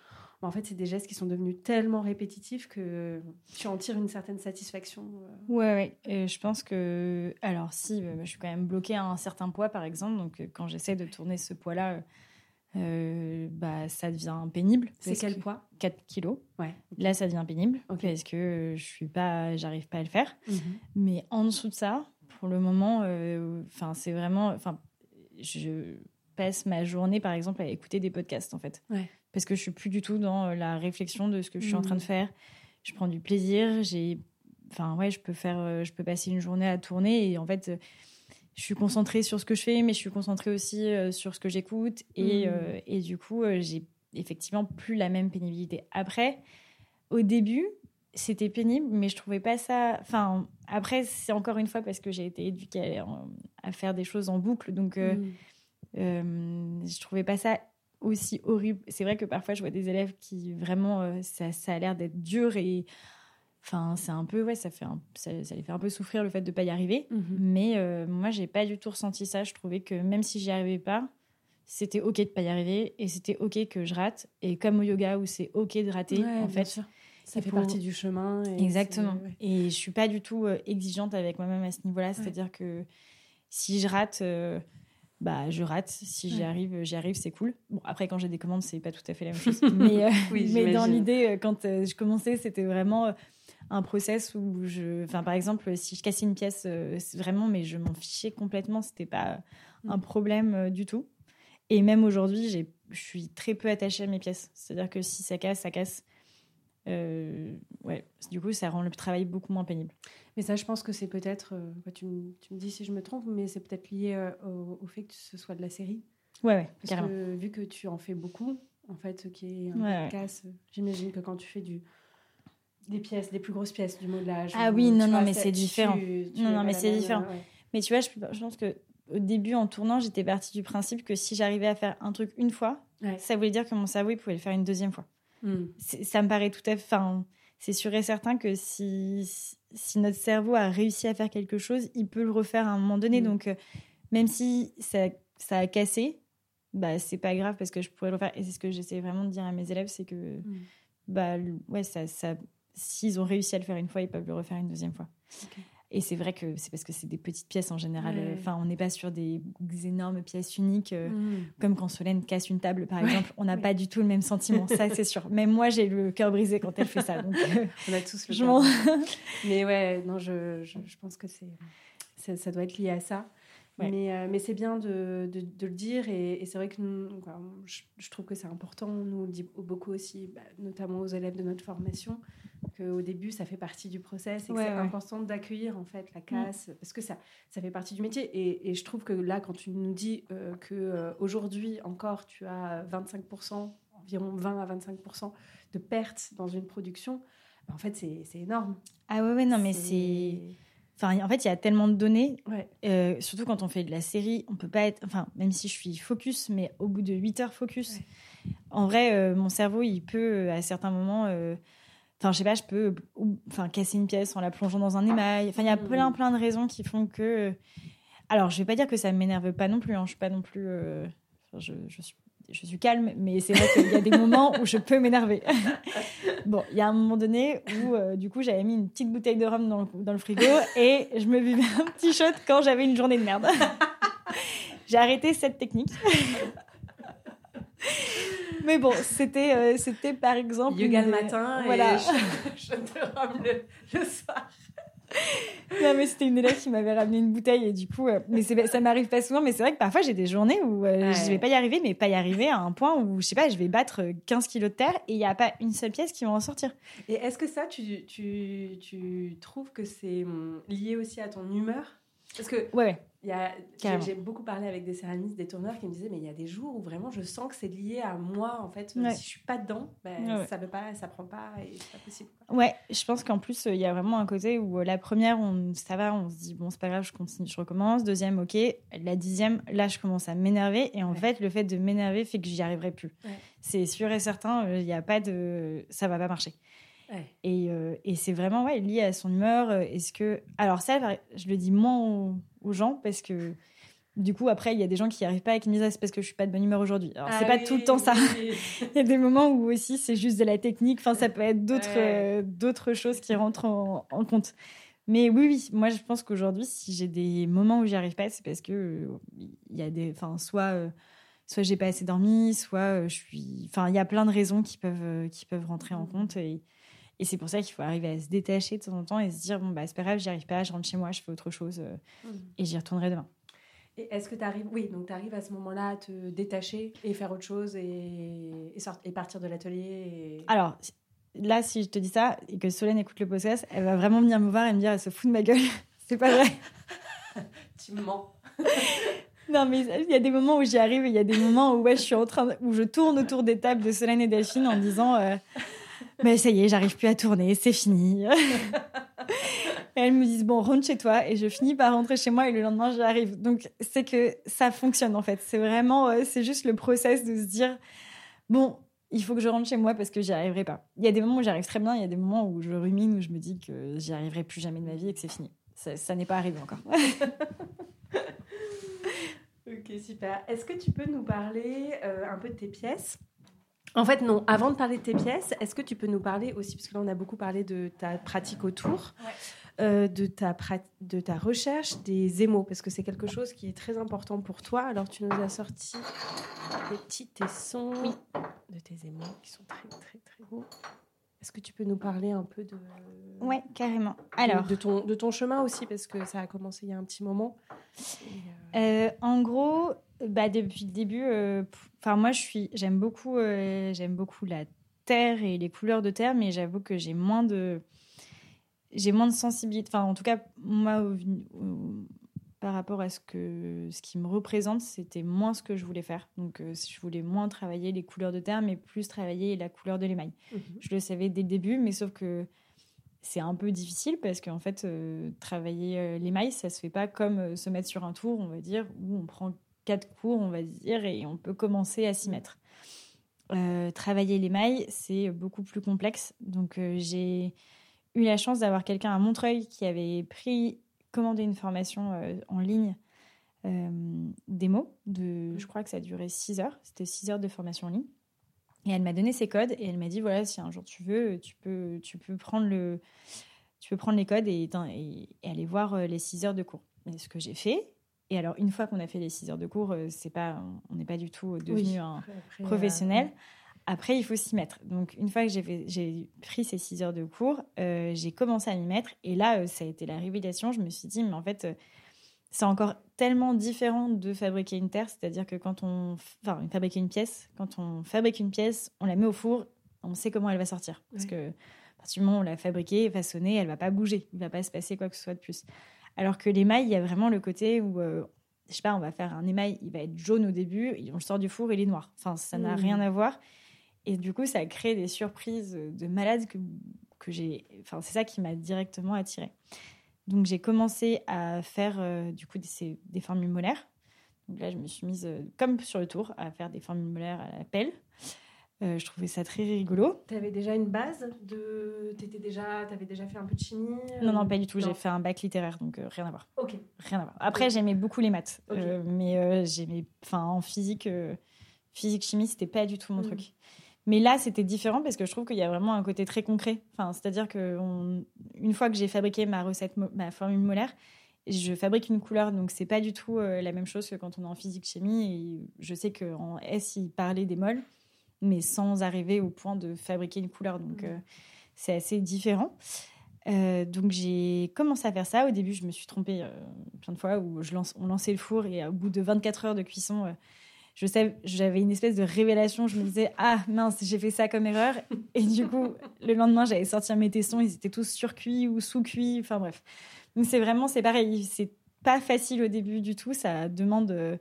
Speaker 1: en fait, c'est des gestes qui sont devenus tellement répétitifs que tu en tires une certaine satisfaction.
Speaker 2: Euh? Ouais, ouais. Et je pense que, alors si, je suis quand même bloquée à un certain poids, par exemple. Donc, quand j'essaie de tourner ce poids-là, bah, ça devient pénible.
Speaker 1: C'est quel poids?
Speaker 2: 4 kilos. Ouais. Là, ça devient pénible parce que je suis pas, j'arrive pas à le faire. Mhm. Mais en dessous de ça, pour le moment, enfin, c'est vraiment, enfin, je passe ma journée, par exemple, à écouter des podcasts, en fait. Ouais parce que je suis plus du tout dans euh, la réflexion de ce que je suis en train de mm. faire. Je prends du plaisir, j'ai enfin ouais, je peux faire euh, je peux passer une journée à tourner et en fait euh, je suis concentrée sur ce que je fais mais je suis concentrée aussi sur ce que j'écoute et, mm. et du coup j'ai effectivement plus la même pénibilité. Après au début, c'était pénible, mais je trouvais pas ça. Enfin, après, c'est encore une fois parce que j'ai été éduquée à, faire des choses en boucle, donc mm. je trouvais pas ça aussi horrible. C'est vrai que parfois, je vois des élèves qui vraiment, euh, ça, ça, a l'air d'être dur et. Enfin, c'est un peu, ouais, ça, fait ça, les fait un peu souffrir le fait de ne pas y arriver. Mhm. Mais euh, moi, j'ai pas du tout ressenti ça. Je trouvais que même si j'y arrivais pas, c'était OK de pas y arriver et c'était OK que je rate. Et comme au yoga où c'est OK de rater, en fait.
Speaker 1: Ça fait partie du chemin.
Speaker 2: Exactement. Et je suis pas du tout euh, exigeante avec moi-même à ce niveau-là. C'est-à-dire que si je rate bah je rate. Si j'y arrive, j'y arrive, c'est cool. Bon, après, quand j'ai des commandes, c'est pas tout à fait la même chose. mais, euh, mais dans l'idée, euh, quand euh, je commençais, c'était vraiment un process où je. Enfin, par exemple, si je cassais une pièce, c'est vraiment, mais je m'en fichais complètement. C'était pas mm. un problème du tout. Et même aujourd'hui, je suis très peu attachée à mes pièces. C'est-à-dire que si ça casse, ça casse. ouais, du coup, ça rend le travail beaucoup moins pénible.
Speaker 1: Mais ça, je pense que c'est peut-être, euh, tu, me, tu, me dis si je me trompe, mais c'est peut-être lié euh, au, fait que ce soit de la série.
Speaker 2: Ouais, ouais,
Speaker 1: Parce Que, vu que tu en fais beaucoup, en fait, qui est un casse, j'imagine que quand tu fais du des pièces, des plus grosses pièces du modelage.
Speaker 2: Ah oui, non, non, mais c'est différent. non, non, mais c'est différent. Mais tu vois, je, je pense que au début, en tournant, j'étais partie du principe que si j'arrivais à faire un truc une fois, ça voulait dire que mon cerveau il pouvait le faire une deuxième fois. Hmm. Ça me paraît tout à fait. C'est sûr et certain que si, si notre cerveau a réussi à faire quelque chose, il peut le refaire à un moment donné. Mm. Donc, euh, même si ça, ça, a cassé, bah c'est pas grave parce que je pourrais le faire. Et c'est ce que j'essaie vraiment de dire à mes élèves, c'est que mm. bah ouais, ça, ça s'ils ont réussi à le faire une fois, ils peuvent le refaire une deuxième fois. Et c'est vrai que c'est parce que c'est des petites pièces en général. Enfin, on n'est pas sur des, énormes pièces uniques, euh, mm. comme quand Solène casse une table, par exemple. On n'a pas du tout le même sentiment, ça c'est sûr. Même moi, j'ai le cœur brisé quand elle fait ça. Donc, euh,
Speaker 1: on a tous le. Mais ouais, non, je, je, je pense que c'est ça, doit être lié à ça. Mais, euh, mais c'est bien de, de, de, le dire et, c'est vrai que je, trouve que c'est important, nous on le dit beaucoup aussi, bah, notamment aux élèves de notre formation, qu'au début ça fait partie du process et que c'est important d'accueillir en fait la mm. casse parce que ça, ça fait partie du métier. Et, et je trouve que là, quand tu nous dis euh, que euh, aujourd'hui encore tu as 25%, environ 20 à 25% de pertes dans une production, bah, en fait c'est énorme.
Speaker 2: Ah ouais, ouais non mais c'est Enfin, en fait, il y a tellement de données. Euh, surtout quand on fait de la série, on peut pas être. Enfin, même si je suis focus, mais au bout de 8 heures focus, en vrai, euh, mon cerveau, il peut, à certains moments. Euh, enfin, je sais pas, je peux enfin, casser une pièce en la plongeant dans un émail. Enfin, il y a plein, mm. plein de raisons qui font que. Alors, je vais pas dire que ça m'énerve pas non plus. Hein. Je suis pas non plus. je, je suis je suis calme, mais c'est vrai qu'il y a des moments où je peux m'énerver. bon, il y a un moment donné où, euh, du coup, j'avais mis une petite bouteille de rhum dans le, dans le frigo et je me buvais un petit shot quand j'avais une journée de merde. J'ai arrêté cette technique. mais bon, c'était, euh, c'était par exemple.
Speaker 1: Yoga le matin voilà. et shot de rhum le soir
Speaker 2: non, mais c'était une élève qui m'avait ramené une bouteille et du coup, euh, mais ça m'arrive pas souvent, mais c'est vrai que parfois j'ai des journées où euh, je vais pas y arriver, mais pas y arriver à un point où, je sais pas, je vais battre 15 kilos de terre et il n'y a pas une seule pièce qui va en sortir.
Speaker 1: Et est-ce que ça, tu, tu, tu trouves que c'est hum, lié aussi à ton humeur? Parce que.
Speaker 2: Ouais, ouais.
Speaker 1: J'ai beaucoup parlé avec des céramistes, des tourneurs qui me disaient mais il y a des jours où vraiment je sens que c'est lié à moi en fait. Si je suis pas dedans, ben, ça veut pas, ça prend pas et c'est pas possible.
Speaker 2: Ouais, je pense qu'en plus il y a vraiment un côté où euh, la première on ça va, on se dit bon c'est pas grave, je continue, je recommence. Deuxième ok, la dixième là je commence à m'énerver et en fait le fait de m'énerver fait que j'y arriverai plus. C'est sûr et certain, euh, il n'y a pas de, ça va pas marcher. Et, euh, et c'est vraiment ouais, lié à son humeur. Est-ce que alors ça, je le dis moins aux gens parce que du coup, après, il y a des gens qui n'y arrivent pas et qui me disent ah, c'est parce que je suis pas de bonne humeur aujourd'hui. Alors, c'est pas tout le temps ça. il y a des moments où aussi c'est juste de la technique. Enfin, ça peut être d'autres euh, d'autres choses qui rentrent en, compte. Mais oui, oui, moi je pense qu'aujourd'hui, si j'ai des moments où j'y arrive pas, c'est parce que il y a des, enfin, soit euh, soit j'ai pas assez dormi, soit euh, je suis, enfin, il y a plein de raisons qui peuvent qui peuvent rentrer en mmh. compte et et c'est pour ça qu'il faut arriver à se détacher de temps en temps et se dire bon, bah, c'est pas grave, j'y arrive pas, je rentre chez moi, je fais autre chose euh, mmh. et j'y retournerai demain.
Speaker 1: Et est-ce que tu arrives, oui, donc tu arrives à ce moment-là à te détacher et faire autre chose et, et, partir de l'atelier
Speaker 2: Alors, là, si je te dis ça et que Solène écoute le podcast, elle va vraiment venir me voir et me dire elle se fout de ma gueule. c'est pas vrai.
Speaker 1: tu me mens.
Speaker 2: Non, mais il y a des moments où j'y arrive et il y a des moments où ouais, je suis en train où je tourne autour des tables de Solène et Delphine en disant euh, mais ça y est, j'arrive plus à tourner, c'est fini. et elles me disent, bon, rentre chez toi. Et je finis par rentrer chez moi et le lendemain, j'arrive. Donc, c'est que ça fonctionne en fait. C'est vraiment, euh, c'est juste le process de se dire, bon, il faut que je rentre chez moi parce que j'y arriverai pas. Il y a des moments où j'arrive très bien, il y a des moments où je rumine, où je me dis que j'y arriverai plus jamais de ma vie et que c'est fini. Ça, n'est pas arrivé encore.
Speaker 1: ok, super. Est-ce que tu peux nous parler euh, un peu de tes pièces? En fait, non. Avant de parler de tes pièces, est-ce que tu peux nous parler aussi, parce que là, on a beaucoup parlé de ta pratique autour, euh, de, ta de ta recherche des émaux, parce que c'est quelque chose qui est très important pour toi. Alors, tu nous as sorti des petits tessons de tes émaux qui sont très, très, très beaux. Est-ce que tu peux nous parler un peu de...
Speaker 2: Ouais, carrément. Alors,
Speaker 1: de, ton, de ton chemin aussi, parce que ça a commencé il y a un petit moment.
Speaker 2: Euh, euh, en gros, bah, depuis le début, euh, moi je suis, j'aime beaucoup, euh, j'aime beaucoup la terre et les couleurs de terre, mais j'avoue que j'ai moins de, j'ai moins de sensibilité. Enfin, en tout cas, moi, par rapport à ce que, ce qui me représente, c'était moins ce que je voulais faire. Donc, euh, je voulais moins travailler les couleurs de terre, mais plus travailler la couleur de l'émail. Mhm. Je le savais dès le début, mais sauf que c'est un peu difficile parce qu'en fait, travailler l'émail, ça se fait pas comme se mettre sur un tour, on va dire, où on prend quatre cours, on va dire, et on peut commencer à s'y mettre. Euh, travailler l'émail, c'est beaucoup plus complexe. Donc, euh, j'ai eu la chance d'avoir quelqu'un à Montreuil qui avait pris, commandé une formation euh, en ligne démo. De, je crois que ça a duré 6 heures. C'était 6 heures de formation en ligne. Et elle m'a donné ses codes et elle m'a dit voilà, si un jour tu veux, tu peux, tu peux prendre le. Tu peux prendre les codes et, et, aller voir les 6 heures de cours. Et ce que j'ai fait, et alors, une fois qu'on a fait les 6 heures de cours, c'est pas, on n'est pas du tout devenu un professionnel. Après, il faut s'y mettre. Donc, une fois que j'ai pris ces six heures de cours, euh, j'ai commencé à m'y mettre. Et là, euh, ça a été la révélation. Je me suis dit, mais en fait, euh, c'est encore tellement différent de fabriquer une terre. C'est-à-dire que quand on. Enfin, fabriquer une pièce, quand on fabrique une pièce, on la met au four, on sait comment elle va sortir. Parce que, à partir du moment où on l'a fabriquée, façonnée, elle va pas bouger. Il va pas se passer quoi que ce soit de plus. Alors que l'émail, il y a vraiment le côté où. je sais pas, on va faire un émail, il va être jaune au début, on le sort du four, il est noir. Enfin, ça n'a mmh. rien à voir. Et du coup, ça a créé des surprises de malades que, que j'ai. Enfin, c'est ça qui m'a directement attirée. Donc, j'ai commencé à faire euh, du coup des, des, formules molaires. Donc là, je me suis mise, euh, comme sur le tour, à faire des formules molaires à la pelle. Euh, je trouvais ça très rigolo.
Speaker 1: Tu avais déjà une base de. Tu déjà... avais déjà fait un peu de chimie
Speaker 2: Non, non, pas du tout. J'ai fait un bac littéraire, donc rien à voir. Ok. Rien à voir. Après, j'aimais beaucoup les maths. mais j'aimais. Enfin, en physique, physique, chimie, c'était pas du tout mon mm. truc. Mais là, c'était différent parce que je trouve qu'il y a vraiment un côté très concret. Enfin, c'est-à-dire que une fois que j'ai fabriqué ma recette, ma formule molaire, je fabrique une couleur, donc c'est pas du tout euh, la même chose que quand on est en physique chimie. Et je sais qu'en S, il parlait des moles, mais sans arriver au point de fabriquer une couleur. Donc euh, c'est assez différent. Euh, donc j'ai commencé à faire ça. Au début, je me suis trompée plein de fois où je lance, on lançait le four et au bout de 24 heures de cuisson, je j'avais une espèce de révélation. Je me disais, ah mince, j'ai fait ça comme erreur. Et du coup, le lendemain, j'allais sortir mes testons, ils étaient tous surcuits ou sous-cuits. Enfin bref. Donc c'est vraiment, c'est pareil. C'est pas facile au début du tout. Ça demande,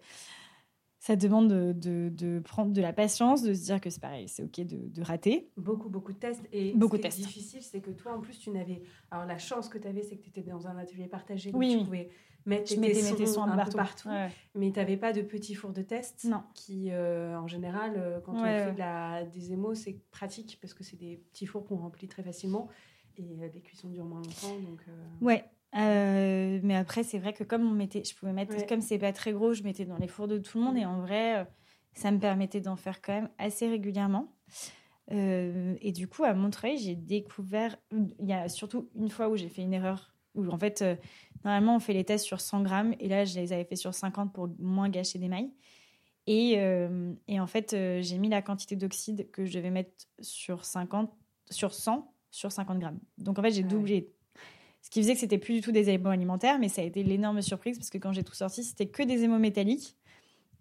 Speaker 2: ça demande de, de, prendre de la patience, de se dire que c'est pareil, c'est ok de, de, rater.
Speaker 1: Beaucoup, beaucoup de tests. Et beaucoup ce qui est difficile, c'est que toi, en plus, tu n'avais. Alors la chance que tu avais, c'est que tu étais dans un atelier partagé. Donc oui. Tu pouvais mettre tessons un, partout. partout Mais tu n'avais pas de petits fours de test
Speaker 2: non.
Speaker 1: qui, euh, en général, euh, quand on fait de la, des émaux, c'est pratique parce que c'est des petits fours qu'on remplit très facilement et euh, les cuissons durent moins longtemps. Donc,
Speaker 2: Ouais. Mais après, c'est vrai que comme on mettait, je pouvais mettre, comme c'est pas très gros, je mettais dans les fours de tout le monde et en vrai, ça me permettait d'en faire quand même assez régulièrement. et du coup, à Montreuil, j'ai découvert. Il y a surtout une fois où j'ai fait une erreur, où en fait, Normalement, on fait les tests sur 100 grammes et là, je les avais fait sur 50 pour moins gâcher des mailles. Et, euh, et en fait, euh, j'ai mis la quantité d'oxyde que je devais mettre sur 50, sur 100, sur 50 grammes. Donc en fait, j'ai doublé. Ce qui faisait que c'était plus du tout des éléments alimentaires, mais ça a été l'énorme surprise parce que quand j'ai tout sorti, c'était que des émaux métalliques.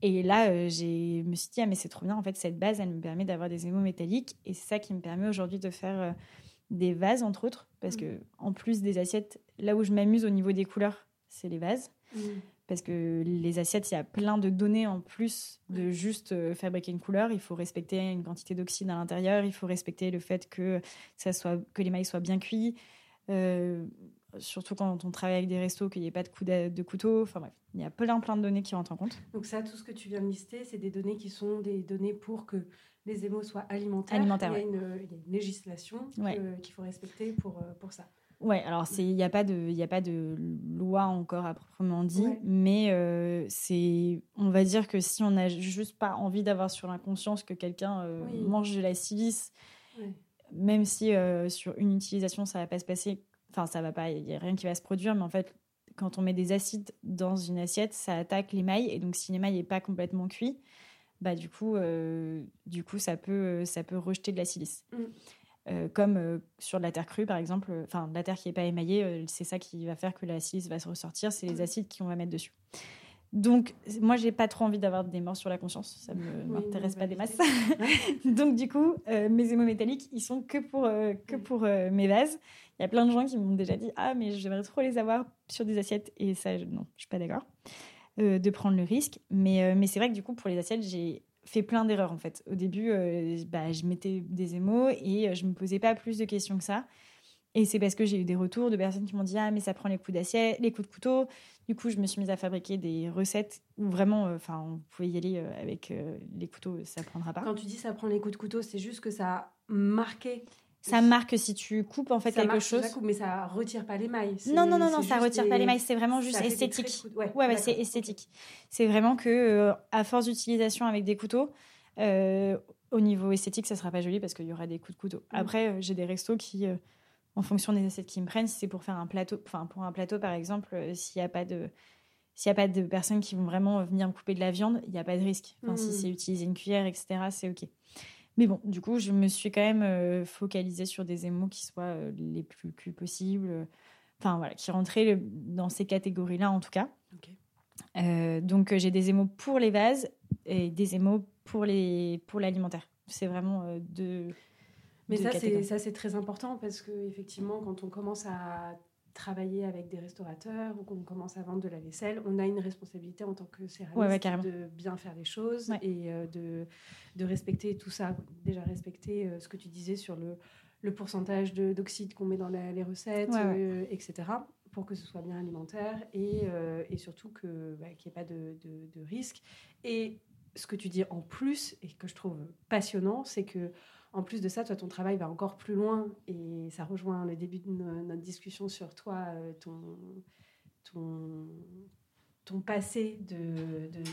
Speaker 2: Et là, euh, je me suis dit, ah, mais c'est trop bien, en fait, cette base, elle me permet d'avoir des émaux métalliques. Et c'est ça qui me permet aujourd'hui de faire des vases, entre autres, parce mm. que en plus des assiettes, là où je m'amuse au niveau des couleurs, c'est les vases. Mm. Parce que les assiettes, il y a plein de données en plus de juste euh, fabriquer une couleur. Il faut respecter une quantité d'oxyde à l'intérieur. Il faut respecter le fait que, ça soit, que les mailles soient bien cuits. Euh, surtout quand on travaille avec des restos, qu'il n'y ait pas de, coup de, couteau. Enfin bref, il y a plein, plein de données qui rentrent en compte.
Speaker 1: Donc ça, tout ce que tu viens de lister, c'est des données qui sont des données pour que les émaux soient alimentaires.
Speaker 2: Alimentaire,
Speaker 1: il, y a une, législation qu'il faut respecter pour, euh, pour ça.
Speaker 2: Oui, alors il n'y a, pas de, a pas de loi encore à proprement dit, mais euh, c'est, on va dire que si on n'a juste pas envie d'avoir sur l'inconscience que quelqu'un euh, mange de la silice, même si sur une utilisation ça va pas se passer, enfin ça va pas, il n'y a rien qui va se produire, mais en fait quand on met des acides dans une assiette, ça attaque l'émail, et donc si l'émail n'est pas complètement cuit, bah, du coup, euh, du coup ça, peut, ça peut rejeter de la silice. Mm. Euh, comme euh, sur de la terre crue, par exemple, enfin, la terre qui n'est pas émaillée, c'est ça qui va faire que la silice va se ressortir, c'est les mm. acides qu'on va mettre dessus. Donc, moi, j'ai pas trop envie d'avoir des morts sur la conscience. Ça me m'intéresse pas des masses. Donc, du coup, mes émaux métalliques, ils sont que pour, que mm. pour mes vases. Il y a plein de gens qui m'ont déjà dit Ah, mais j'aimerais trop les avoir sur des assiettes. Et ça, non, je suis pas d'accord. Euh, de prendre le risque. Mais, euh, mais c'est vrai que du coup, pour les assiettes, j'ai fait plein d'erreurs en fait. Au début, euh, bah, je mettais des émaux et je me posais pas plus de questions que ça. Et c'est parce que j'ai eu des retours de personnes qui m'ont dit ah mais ça prend les coups d'assiette, les coups de couteau. Du coup, je me suis mise à fabriquer des recettes où vraiment, enfin, on pouvait y aller avec les couteaux, ça prendra pas.
Speaker 1: Quand tu dis ça prend les coups de couteau, c'est juste que ça a marqué
Speaker 2: Ça marque si tu coupes en fait quelque chose. Ça
Speaker 1: coupe, mais ça retire pas l'émail.
Speaker 2: Non, non, non, non, ça retire pas l'émail. C'est vraiment juste esthétique. Ouais, ouais, c'est esthétique. C'est vraiment que euh, à force d'utilisation avec des couteaux, euh, au niveau esthétique, ça sera pas joli parce qu'il y aura des coups de couteau. Mm. Après, euh, j'ai des restos qui, en fonction des assiettes qu'ils me prennent, si c'est pour faire un plateau, enfin pour un plateau par exemple, s'il n'y a pas de s'il n'y a pas de personnes qui vont vraiment venir me couper de la viande, il n'y a pas de risque. Enfin, Si mm. c'est utiliser une cuillère, etc., c'est OK. Mais bon, du coup, je me suis quand même euh, focalisée sur des émaux qui soient euh, les plus culs possibles. Enfin, voilà, qui rentraient dans ces catégories-là, en tout cas. Euh, donc, j'ai des émaux pour les vases et des émaux pour l'alimentaire. Pour c'est vraiment deux.
Speaker 1: Mais ça, c'est, ça, c'est très important parce que effectivement, quand on commence à travailler avec des restaurateurs ou qu'on commence à vendre de la vaisselle, on a une responsabilité en tant que céramiste de bien faire les choses et euh, de, de, respecter tout ça. Déjà respecter euh, ce que tu disais sur le, le pourcentage d'oxyde qu'on met dans les recettes, euh, etc., pour que ce soit bien alimentaire et, et surtout qu'il bah, n'y ait pas de risque. Et ce que tu dis en plus, et que je trouve passionnant, c'est que en plus de ça, toi, ton travail va encore plus loin et ça rejoint le début de notre discussion sur toi, euh, ton, ton, ton passé de, de,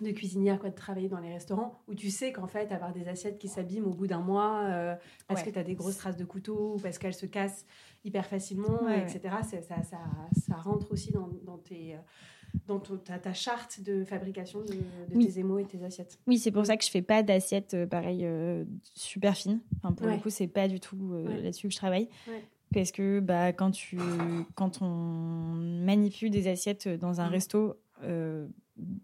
Speaker 1: de, cuisinière, quoi, de travailler dans les restaurants, où tu sais qu'en fait, avoir des assiettes qui s'abîment au bout d'un mois euh, parce que tu as des grosses traces de couteau ou parce qu'elles se cassent hyper facilement, etc., Ça, ça, ça, rentre aussi dans, dans tes dans ta, ta, charte de fabrication de, tes émaux et tes assiettes.
Speaker 2: Oui, c'est pour ça que je fais pas d'assiettes euh, pareil euh, super fines. Enfin, pour le coup, c'est pas du tout euh, là-dessus que je travaille. Parce que bah, quand, tu, quand on manipule des assiettes dans un mm. resto,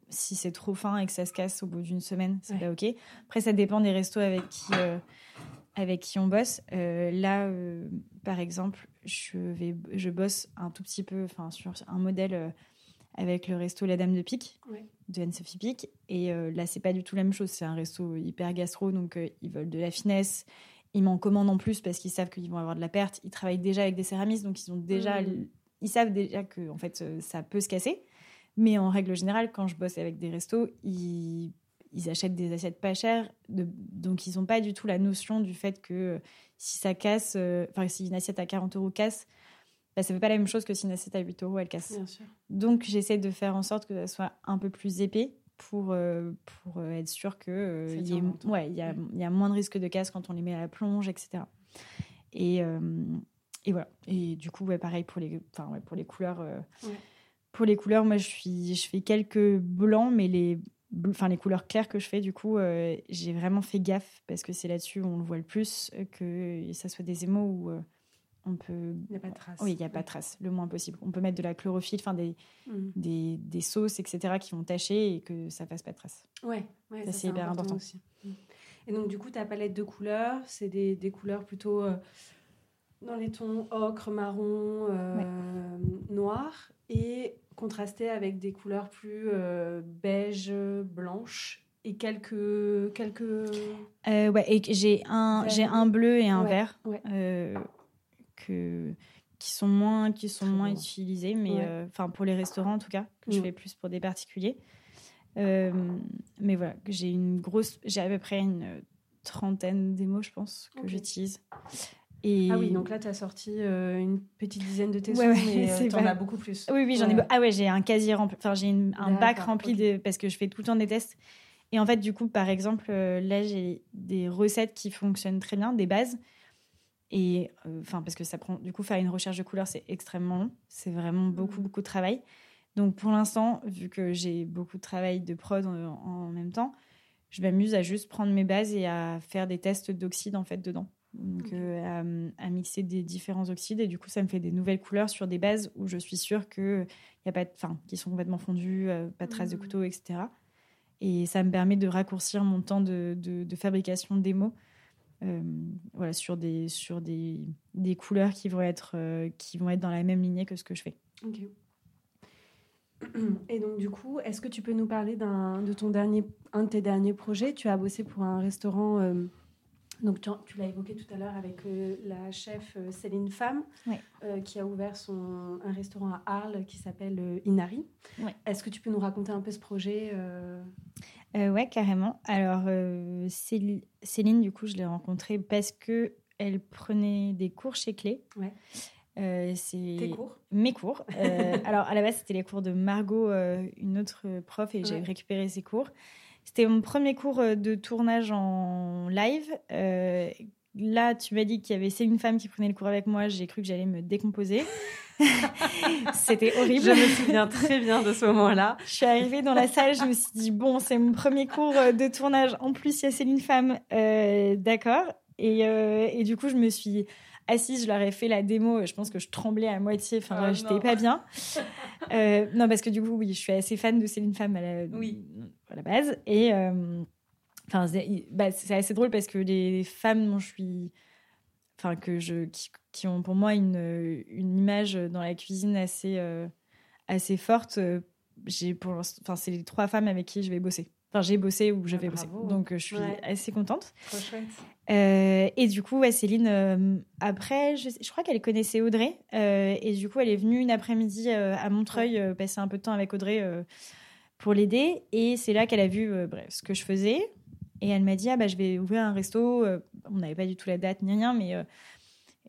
Speaker 2: si c'est trop fin et que ça se casse au bout d'une semaine, c'est pas OK. Après, ça dépend des restos avec qui, avec qui on bosse. là, par exemple, je, vais, je bosse un tout petit peu sur un modèle avec le resto La Dame de Pique de Anne-Sophie Pique. Et euh, là, c'est pas du tout la même chose. C'est un resto hyper gastro, donc euh, ils veulent de la finesse. Ils m'en commandent en plus parce qu'ils savent qu'ils vont avoir de la perte. Ils travaillent déjà avec des céramistes, donc ils ont déjà, mmh. ils savent déjà que en fait euh, ça peut se casser. Mais en règle générale, quand je bosse avec des restos, ils, ils achètent des assiettes pas chères, de, donc ils n'ont pas du tout la notion du fait que si ça casse, enfin si une assiette à 40 euros casse, bah, ça fait pas la même chose que si une assiette à 8 euros, elle casse. Donc, j'essaie de faire en sorte que ça soit un peu plus épais pour, euh, pour euh, être sûr qu'il euh, y, ouais, y, a, y a moins de risques de casse quand on les met à la plonge, etc. Et, et voilà. Et du coup, ouais, pareil pour les, ouais, pour les couleurs. Pour les couleurs, moi, je, suis, je fais quelques blancs, mais les, enfin, les couleurs claires que je fais, du coup, j'ai vraiment fait gaffe parce que c'est là-dessus où on le voit le plus, que ça soit des émaux ou on peut.
Speaker 1: Il n'y a pas de trace.
Speaker 2: Oui, il n'y a pas de trace, le moins possible. On peut mettre de la chlorophylle, enfin des, mm. des, des, sauces, etc., qui vont tacher et que ça fasse pas de trace.
Speaker 1: Ouais, ça, c'est hyper important. Aussi. Mm. Et donc, du coup, ta palette de couleurs, c'est des, des, couleurs plutôt euh, dans les tons ocre, marron, euh, noir, et contrastées avec des couleurs plus euh, beige, blanches et quelques quelques
Speaker 2: ouais et j'ai un j'ai un bleu et un vert qui sont moins qui sont moins utilisés mais euh, enfin pour les restaurants en tout cas que je mm. fais plus pour des particuliers euh, mais voilà j'ai une grosse j'ai à peu près une trentaine d'émaux je pense que j'utilise
Speaker 1: et... Ah oui, donc là, tu as sorti euh, une petite dizaine de tes ouais, mais tu en as beaucoup plus.
Speaker 2: Oui, oui, j'en ai. Ah ouais, j'ai un casier rempli. Enfin, j'ai un bac rempli de. Parce que je fais tout le temps des tests. Et en fait, du coup, par exemple, là, j'ai des recettes qui fonctionnent très bien, des bases. Et euh, enfin, parce que ça prend, du coup, faire une recherche de couleurs, c'est extrêmement long. C'est vraiment beaucoup, mmh. beaucoup de travail. Donc, pour l'instant, vu que j'ai beaucoup de travail de prod en, même temps, je m'amuse à juste prendre mes bases et à faire des tests d'oxyde, en fait, dedans. Donc, euh, à, mixer des différents oxydes. Et du coup, ça me fait des nouvelles couleurs sur des bases où je suis sûre que y a pas de, enfin, qui sont complètement fondues, euh, pas de traces de mmh. couteau, etc. Et ça me permet de raccourcir mon temps de, de, de fabrication démo euh, voilà, sur des, sur des, des couleurs qui vont, être, euh, qui vont être dans la même lignée que ce que je fais.
Speaker 1: Et donc, du coup, est-ce que tu peux nous parler de ton dernier, un de tes derniers projets? Tu as bossé pour un restaurant euh, Donc tu, l'as évoqué tout à l'heure avec euh, la chef euh, Céline Femme, euh, qui a ouvert son, un restaurant à Arles qui s'appelle Inari. Est-ce que tu peux nous raconter un peu ce projet
Speaker 2: Ouais, carrément. Alors Céline, du coup, je l'ai rencontrée parce que elle prenait des cours chez Clé.
Speaker 1: Ouais.
Speaker 2: c'est
Speaker 1: Tes cours?
Speaker 2: Mes cours. alors à la base, c'était les cours de Margot, une autre prof, et j'ai récupéré ses cours. C'était mon premier cours euh, de tournage en live. Euh, là, tu m'as dit qu'il y avait une femme qui prenait le cours avec moi. J'ai cru que j'allais me décomposer. C'était horrible.
Speaker 1: Je me souviens très bien de ce moment-là.
Speaker 2: Je suis arrivée dans la salle, je me suis dit, bon, c'est mon premier cours euh, de tournage. En plus, il y a Céline Femme. D'accord. Et, et, du coup, je me suis assise, je leur ai fait la démo. Je pense que je tremblais à moitié. Enfin, oh, j'étais pas bien. Euh, non, parce que du coup, oui, je suis assez fan de Céline Femme oui. À la base. Et euh, enfin, bah, c'est assez drôle parce que les femmes dont je suis. Enfin, que je, qui, ont pour moi une, une, image dans la cuisine assez, euh, assez forte. j'ai pour, enfin, c'est les trois femmes avec qui je vais bosser. Enfin, j'ai bossé ou je ah, vais bosser. Donc, je suis assez contente.
Speaker 1: Trop chouette.
Speaker 2: Euh, et du coup, Céline, euh, après, je, crois qu'elle connaissait Audrey. Euh, et du coup, elle est venue une après-midi à Montreuil passer un peu de temps avec Audrey pour l'aider. Et c'est là qu'elle a vu bref, ce que je faisais. Et elle m'a dit Ah, bah, je vais ouvrir un resto. On n'avait pas du tout la date ni rien, mais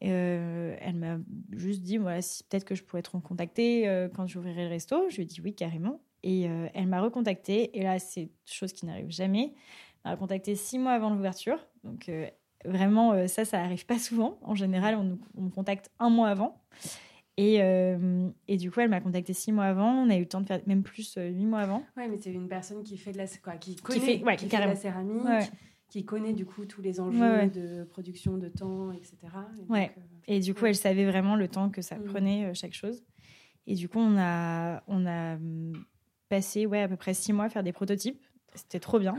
Speaker 2: elle m'a juste dit voilà, si, peut-être que je pourrais te recontacter quand j'ouvrirai le resto. Je lui ai dit Oui, carrément. Et elle m'a recontacté. Et là, c'est chose qui n'arrive jamais m'a contacté six mois avant l'ouverture. Donc euh, vraiment, euh, ça, ça arrive pas souvent. En général, on, me contacte un mois avant. Et, euh, et, du coup, elle m'a contacté six mois avant. On a eu le temps de faire même plus huit mois avant.
Speaker 1: Ouais, mais c'est une personne qui fait de la, quoi, qui connaît, qui fait, ouais, qui fait la céramique, qui connaît du coup tous les enjeux de production, de temps, etc.
Speaker 2: Et ouais. et du coup, elle savait vraiment le temps que ça mm. prenait chaque chose. Et du coup, on a, on a hum, passé ouais, à peu près six mois à faire des prototypes. C'était trop bien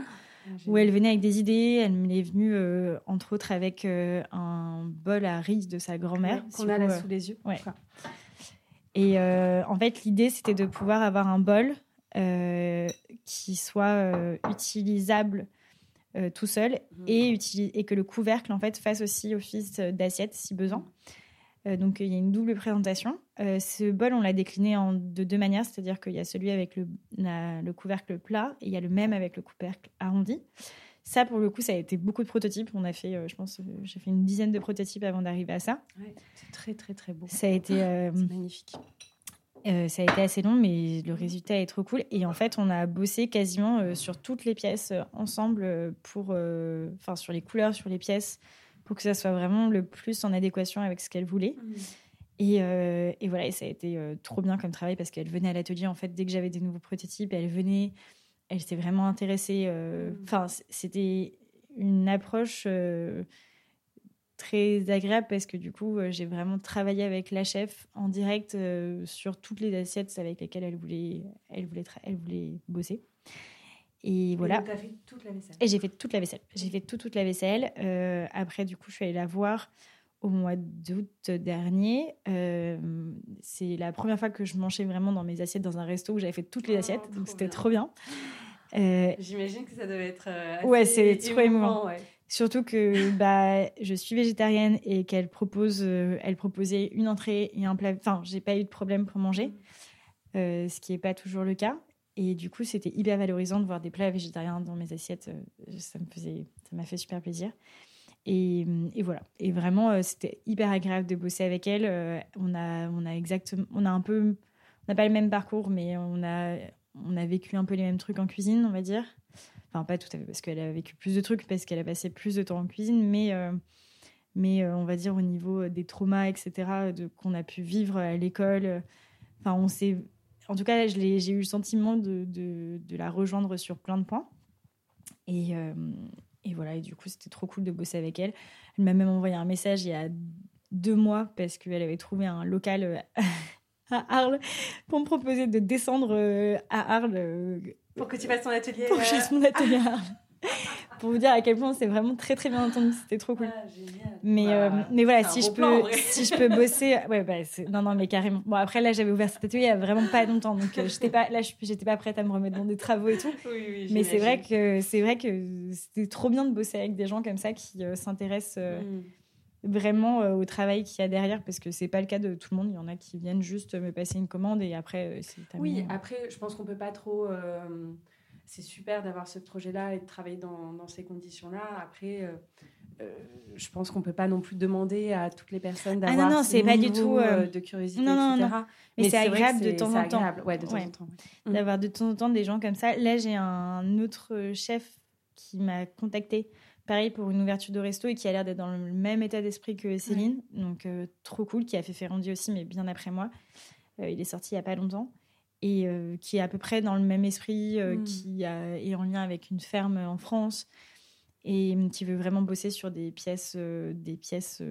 Speaker 2: où elle venait avec des idées. Elle m'est venue, euh, entre autres, avec euh, un bol à riz de sa grand-mère.
Speaker 1: Qu'on a là euh, sous les yeux.
Speaker 2: Ouais. Et en fait, l'idée, c'était de pouvoir avoir un bol qui soit utilisable tout seul mhm. et, et que le couvercle, en fait, fasse aussi office d'assiette si besoin. Euh, donc il y a une double présentation. Euh, ce bol, on l'a décliné en, de deux manières, c'est-à-dire qu'il y a celui avec le, le, couvercle plat et il y a le même avec le couvercle arrondi. Ça, pour le coup, ça a été beaucoup de prototypes. On a fait, euh, je pense, j'ai fait une dizaine de prototypes avant d'arriver à ça.
Speaker 1: c'est très, très, très beau.
Speaker 2: Ça a été
Speaker 1: magnifique.
Speaker 2: ça a été assez long, mais le résultat est trop cool. Et en fait, on a bossé quasiment sur toutes les pièces ensemble, pour, enfin sur les couleurs, sur les pièces, pour que ça soit vraiment le plus en adéquation avec ce qu'elle voulait. Mmh. Euh, et, voilà, et ça a été euh, trop bien comme travail parce qu'elle venait à l'atelier, en fait, dès que j'avais des nouveaux prototypes, elle venait, elle s'était vraiment intéressée. Euh, mmh. Enfin, c'était une approche très agréable parce que du coup, j'ai vraiment travaillé avec la chef en direct sur toutes les assiettes avec lesquelles elle voulait, elle voulait, elle voulait bosser. Et voilà.
Speaker 1: Et fait toute la vaisselle.
Speaker 2: Et j'ai fait toute la vaisselle. J'ai fait toute, toute la vaisselle. Euh, après, du coup, je suis allée la voir au mois d'août dernier. Euh, c'est la première fois que je mangeais vraiment dans mes assiettes dans un resto où j'avais fait toutes les oh, assiettes. donc, c'était trop bien.
Speaker 1: Euh, J'imagine que ça devait être. Assez
Speaker 2: ouais, c'est trop émouvant. Ouais. Surtout que bah, je suis végétarienne et qu'elle propose, elle proposait une entrée et un plat. Enfin, j'ai pas eu de problème pour manger, mm. ce qui n'est pas toujours le cas. Et du coup, c'était hyper valorisant de voir des plats végétariens dans mes assiettes. Euh, ça me faisait, ça m'a fait super plaisir. Et, et, voilà. Et vraiment, euh, c'était hyper agréable de bosser avec elle. Euh, on a, on a exactement, on a un peu, on n'a pas le même parcours, mais on a, on a vécu un peu les mêmes trucs en cuisine, on va dire. Enfin, pas tout à fait, parce qu'elle a vécu plus de trucs, parce qu'elle a passé plus de temps en cuisine, mais, mais on va dire au niveau des traumas, etc., de, qu'on a pu vivre à l'école. Enfin, on s'est en tout cas, j'ai eu le sentiment de, de, la rejoindre sur plein de points. Et, euh, et voilà, et du coup, c'était trop cool de bosser avec elle. Elle m'a même envoyé un message il y a deux mois parce qu'elle avait trouvé un local euh, à Arles pour me proposer de descendre euh, à Arles.
Speaker 1: Pour que tu fasses ton atelier.
Speaker 2: Pour que je fasse mon atelier à Arles. pour vous dire à quel point c'est vraiment très très bien entendu. C'était trop cool. Ah, mais, euh, bah, mais voilà, si je, peux, si je peux bosser. Ouais, bah, non, non, mais carrément. Bon, après, là, j'avais ouvert cet atelier il n'y a vraiment pas longtemps. Donc, euh, j'étais pas, là, j'étais pas prête à me remettre dans des travaux et tout. Oui, oui, mais c'est vrai que c'est vrai que c'était trop bien de bosser avec des gens comme ça qui euh, s'intéressent. Mm. vraiment au travail qu'il y a derrière parce que c'est pas le cas de tout le monde il y en a qui viennent juste me passer une commande et après c'est
Speaker 1: oui après je pense qu'on peut pas trop c'est super d'avoir ce projet-là et de travailler dans, dans ces conditions-là. Après, euh, euh, je pense qu'on peut pas non plus demander à toutes les personnes d'avoir ah non, non, c'est pas du tout euh, de curiosité, non, etc. Non,
Speaker 2: Mais, c'est agréable de temps en temps. Ouais, de temps en temps. D'avoir de temps en temps des gens comme ça. Là, j'ai un autre chef qui m'a contacté, pareil pour une ouverture de resto et qui a l'air d'être dans le même état d'esprit que Céline. Donc, trop cool, qui a fait Ferrandi aussi, mais bien après moi. il est sorti il y a pas longtemps et euh, qui est à peu près dans le même esprit, euh, hmm. qui est en lien avec une ferme en France et qui veut vraiment bosser sur des pièces, euh, des pièces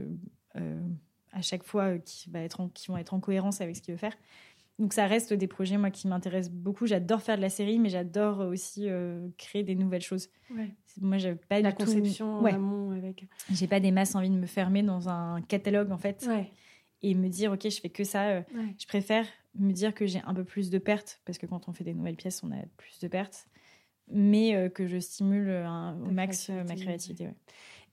Speaker 2: à chaque fois qui, va être qui vont être en cohérence avec ce qu'il veut faire. Donc ça reste des projets moi qui m'intéressent beaucoup. J'adore faire de la série, mais j'adore aussi créer des nouvelles choses. Ouais. Moi, j'ai pas
Speaker 1: la conception ouais. avec.
Speaker 2: J'ai pas des masses envie de me fermer dans un catalogue en fait. Et me dire ok, je fais que ça. Je préfère me dire que j'ai un peu plus de pertes, parce que quand on fait des nouvelles pièces, on a plus de pertes, mais euh, que je stimule au max euh, ma créativité.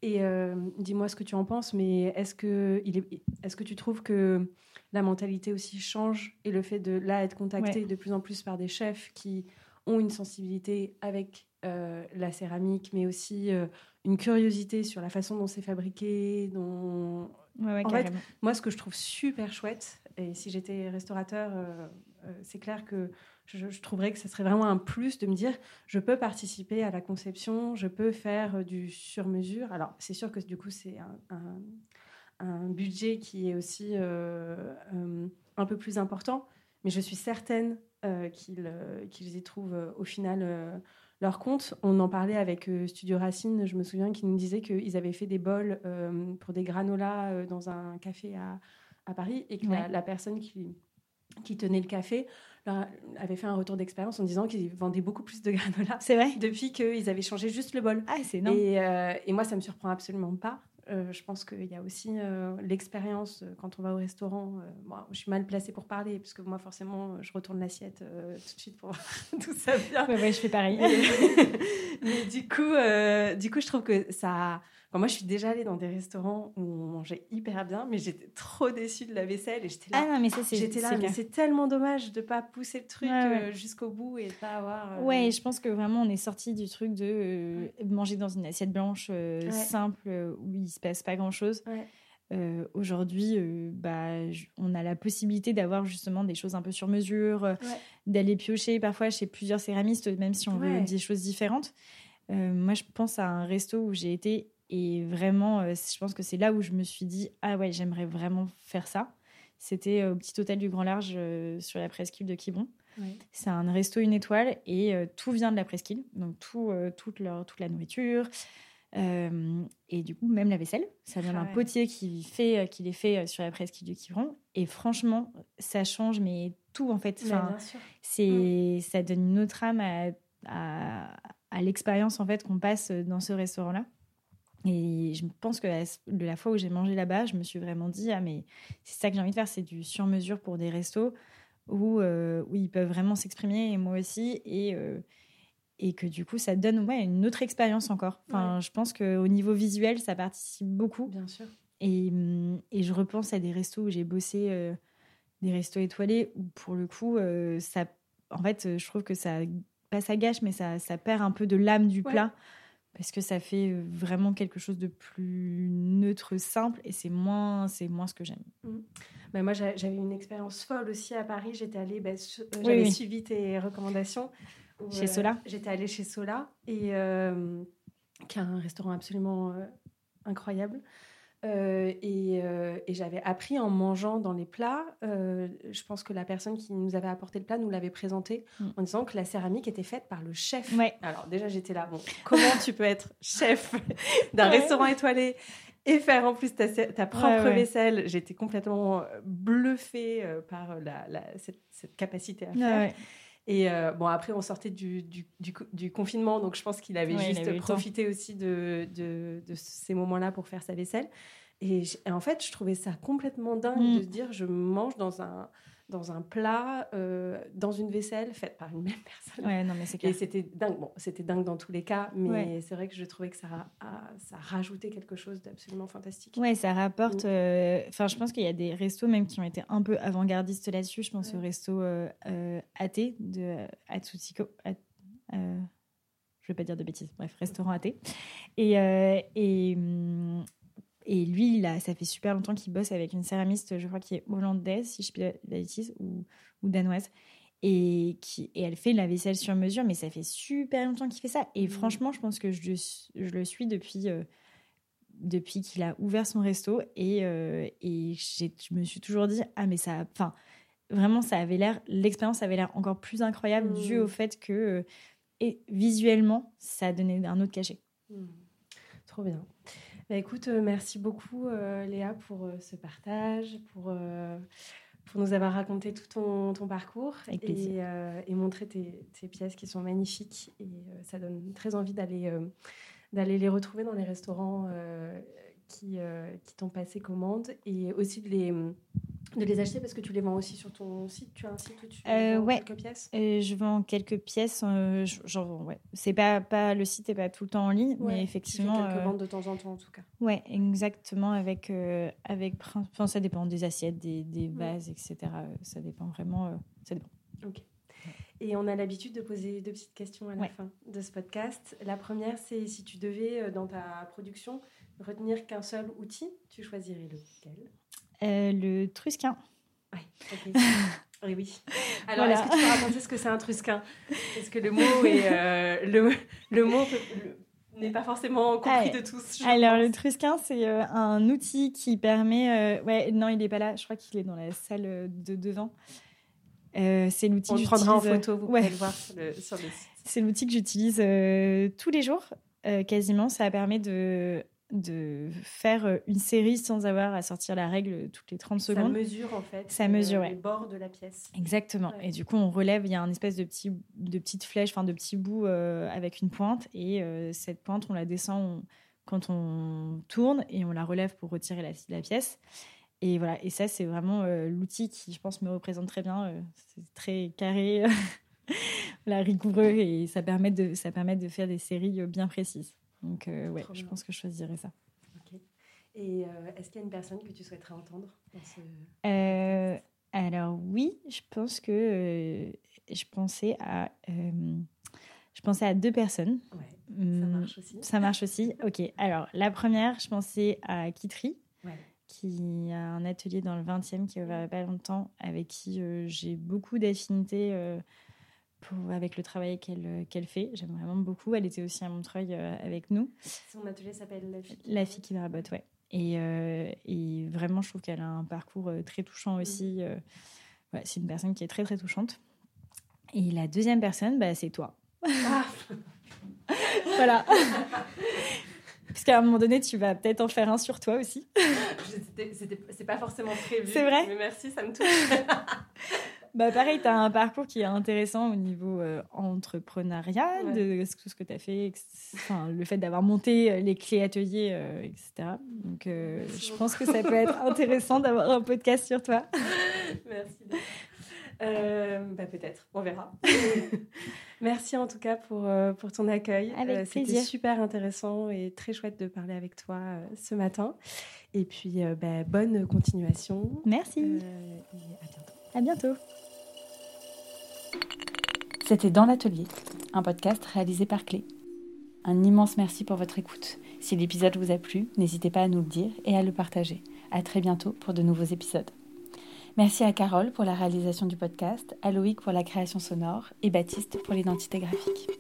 Speaker 1: Et euh, dis-moi ce que tu en penses, mais est-ce que, il est, est-ce que tu trouves que la mentalité aussi change et le fait de là être contacté de plus en plus par des chefs qui ont une sensibilité avec la céramique, mais aussi une curiosité sur la façon dont c'est fabriqué, dont en fait, moi, ce que je trouve super chouette, et si j'étais restaurateur, euh, euh, c'est clair que je, trouverais que ce serait vraiment un plus de me dire je peux participer à la conception, je peux faire euh, du sur-mesure. Alors, c'est sûr que du coup, c'est un, un, budget qui est aussi un peu plus important, mais je suis certaine qu'ils y trouvent au final leur compte. On en parlait avec euh, Studio Racine, je me souviens qu'ils nous disaient qu'ils avaient fait des bols euh, pour des granolas euh, dans un café à, à Paris et que la, personne qui, qui tenait le café avait fait un retour d'expérience en disant qu'ils vendaient beaucoup plus de granolas.
Speaker 2: C'est vrai.
Speaker 1: Depuis qu'ils avaient changé juste le bol.
Speaker 2: Ah, c'est énorme.
Speaker 1: Et, et, moi, ça me surprend absolument pas. Euh, je pense qu'il y a aussi euh, l'expérience euh, quand on va au restaurant. moi, je suis mal placée pour parler, parce que moi, forcément, je retourne l'assiette tout de suite pour voir d'où ça vient.
Speaker 2: Ouais, je fais pareil.
Speaker 1: Mais du coup, du coup, je trouve que ça moi, je suis déjà allée dans des restaurants où on mangeait hyper bien, mais j'étais trop déçue de la vaisselle et j'étais là.
Speaker 2: Ah non, mais ça, c'est.
Speaker 1: J'étais là, mais c'est tellement dommage de pas pousser le truc euh, jusqu'au bout et pas avoir.
Speaker 2: Euh, ouais, je pense que vraiment, on est sorti du truc de euh, manger dans une assiette blanche simple où il se passe pas grand chose. Aujourd'hui, bah, on a la possibilité d'avoir justement des choses un peu sur mesure, d'aller piocher parfois chez plusieurs céramistes, même si on veut des choses différentes. moi, je pense à un resto où j'ai été et vraiment, euh, je pense que c'est là où je me suis dit ah ouais, j'aimerais vraiment faire ça. C'était euh, au petit hôtel du Grand Large euh, sur la presqu'île de Quiberon. C'est un resto une étoile et tout vient de la presqu'île, donc tout, toute, leur, toute la nourriture. et du coup, même la vaisselle, ça vient d'un potier qui, fait, qui les fait sur la presqu'île de Quiberon. Et franchement, ça change, mais tout en fait. c'est, ça donne une autre âme à, à, à l'expérience en fait qu'on passe dans ce restaurant-là. Et je pense que de la fois où j'ai mangé là-bas, je me suis vraiment dit ah mais c'est ça que j'ai envie de faire, c'est du sur-mesure pour des restos où, euh, où ils peuvent vraiment s'exprimer et moi aussi et euh, et que du coup ça donne ouais, une autre expérience encore. Enfin, je pense qu'au niveau visuel ça participe beaucoup.
Speaker 1: Bien sûr.
Speaker 2: Et, et je repense à des restos où j'ai bossé, euh, des restos étoilés où pour le coup ça, en fait, je trouve que ça pas ça gâche mais ça, ça perd un peu de l'âme du plat parce que ça fait euh, vraiment quelque chose de plus neutre, simple, et c'est moins, c'est moins ce que j'aime.
Speaker 1: Mmh. Bah, moi, j'avais une expérience folle aussi à Paris. J'étais allée, bah, euh, j'avais suivi tes recommandations.
Speaker 2: chez euh, Sola
Speaker 1: J'étais allée chez Sola, et, qui a un restaurant absolument incroyable. Euh, euh, et, j'avais appris en mangeant dans les plats. Euh, je pense que la personne qui nous avait apporté le plat nous l'avait présenté mm. en disant que la céramique était faite par le chef. Alors déjà j'étais là, bon, comment tu peux être chef d'un restaurant étoilé et faire en plus ta, ta propre vaisselle? J'étais complètement bluffée par la, cette, capacité à faire. Et euh, bon, après, on sortait du, du, du, confinement, donc je pense qu'il avait juste profité aussi de, de, de ces moments-là pour faire sa vaisselle. Et, en fait, je trouvais ça complètement dingue mm. de se dire je mange dans un, dans un plat, euh, dans une vaisselle faite par une même personne.
Speaker 2: Ouais, non, mais c'est Et
Speaker 1: c'était dingue. Bon, c'était dingue dans tous les cas, mais c'est vrai que je trouvais que ça, a, ça rajoutait quelque chose d'absolument fantastique.
Speaker 2: Ouais, ça rapporte. Mm. Euh, enfin, je pense qu'il y a des restos même qui ont été un peu avant-gardistes là-dessus. Je pense au resto euh, euh athée de Atsutiko. je vais pas dire de bêtises. Bref, restaurant athée. Et, et hum, et lui, il a, ça fait super longtemps qu'il bosse avec une céramiste, je crois, qui est hollandaise, si je puis la bêtise, ou, ou, danoise. Et, qui, et elle fait la vaisselle sur mesure, mais ça fait super longtemps qu'il fait ça. Et mmh. franchement, je pense que je, je le suis depuis, euh, depuis qu'il a ouvert son resto. Et, euh, et je me suis toujours dit, ah, mais ça. Enfin, vraiment, ça avait l'air. L'expérience avait l'air encore plus incroyable dû au mmh. fait que. Euh, et visuellement, ça a donné un autre cachet. Mmh.
Speaker 1: Trop bien. Bah, écoute, euh, merci beaucoup euh, Léa pour euh, ce partage, pour, pour nous avoir raconté tout ton, ton parcours et, et, montrer tes, tes, pièces qui sont magnifiques. Et ça donne très envie d'aller d'aller les retrouver dans les restaurants qui, qui t'ont passé commande et aussi de les de les acheter parce que tu les vends aussi sur ton site. Tu as un site où tu
Speaker 2: euh, vends quelques pièces? Euh, Je vends quelques pièces. Euh, ouais. C'est pas, pas, le site n'est pas tout le temps en ligne, mais effectivement.
Speaker 1: Tu quelques ventes de temps en temps en tout cas.
Speaker 2: Ouais, exactement. Avec, avec, enfin, ça dépend des assiettes, des, des vases, etc. Ça dépend vraiment. ça dépend.
Speaker 1: Ok. Et on a l'habitude de poser deux petites questions à la fin de ce podcast. La première, c'est si tu devais, dans ta production, retenir qu'un seul outil, tu choisirais lequel?
Speaker 2: Euh, le trusquin.
Speaker 1: Ouais, oui, oui. Alors, est-ce que tu peux raconter ce que c'est un trusquin? Parce que le mot est euh, le, le mot n'est pas forcément compris de tous.
Speaker 2: Alors, le trusquin, c'est euh, un outil qui permet. ouais, non, il n'est pas là. Je crois qu'il est dans la salle de devant. c'est l'outil.
Speaker 1: On le prendra en photo. Vous pouvez le voir sur le, sur le site.
Speaker 2: C'est l'outil que j'utilise tous les jours, quasiment. Ça permet de de faire euh, une série sans avoir à sortir la règle toutes les 30 secondes.
Speaker 1: Ça mesure en fait
Speaker 2: ça mesure,
Speaker 1: les bords de la pièce.
Speaker 2: Exactement. Et du coup, on relève, il y a un espèce de, petit, de petite flèche, enfin de petits bouts euh, avec une pointe. Et euh, cette pointe, on la descend quand on tourne et on la relève pour retirer la, la pièce. Et voilà, et ça, c'est vraiment l'outil qui, je pense, me représente très bien. c'est très carré, la rigoureux, et ça permet, de, ça permet de faire des séries bien précises. Donc, euh, ouais, je pense que je choisirais ça.
Speaker 1: Ok. Et euh, est-ce qu'il y a une personne que tu souhaiterais entendre
Speaker 2: euh, Alors, oui, je pense que je pensais à. je pensais à deux personnes.
Speaker 1: Ouais, ça hum, marche aussi.
Speaker 2: Ça marche aussi. Ok. Alors, la première, je pensais à Kitri. qui a un atelier dans le 20e qui a ouvert il n'y a pas longtemps, avec qui j'ai beaucoup d'affinités avec le travail qu'elle euh, qu'elle fait. J'aime vraiment beaucoup. Elle était aussi à Montreuil euh, avec nous.
Speaker 1: Son atelier s'appelle La fille
Speaker 2: qui La fille qui ouais. Et, euh, et, vraiment, je trouve qu'elle a un parcours très touchant aussi. Ouais, c'est une personne qui est très, très touchante. Et la deuxième personne, bah, c'est toi. Ah. voilà. Parce qu'à un moment donné, tu vas peut-être en faire un sur toi aussi.
Speaker 1: C'est pas forcément prévu.
Speaker 2: C'est vrai.
Speaker 1: Mais merci, ça me touche.
Speaker 2: Bah pareil, tu as un parcours qui est intéressant au niveau euh, entrepreneuriat, de tout ce que tu as fait, enfin, le fait d'avoir monté euh, les clés ateliers, euh, etc. Donc je pense que ça peut être intéressant d'avoir un podcast sur toi.
Speaker 1: Merci. bah peut-être, on verra. Merci en tout cas pour, pour ton accueil. C'était super intéressant et très chouette de parler avec toi ce matin. Et puis bah, bonne continuation.
Speaker 2: Merci.
Speaker 1: et à bientôt.
Speaker 2: À bientôt.
Speaker 3: C'était Dans l'atelier, un podcast réalisé par Clé. Un immense merci pour votre écoute. Si l'épisode vous a plu, n'hésitez pas à nous le dire et à le partager. À très bientôt pour de nouveaux épisodes. Merci à Carole pour la réalisation du podcast, à Loïc pour la création sonore et Baptiste pour l'identité graphique.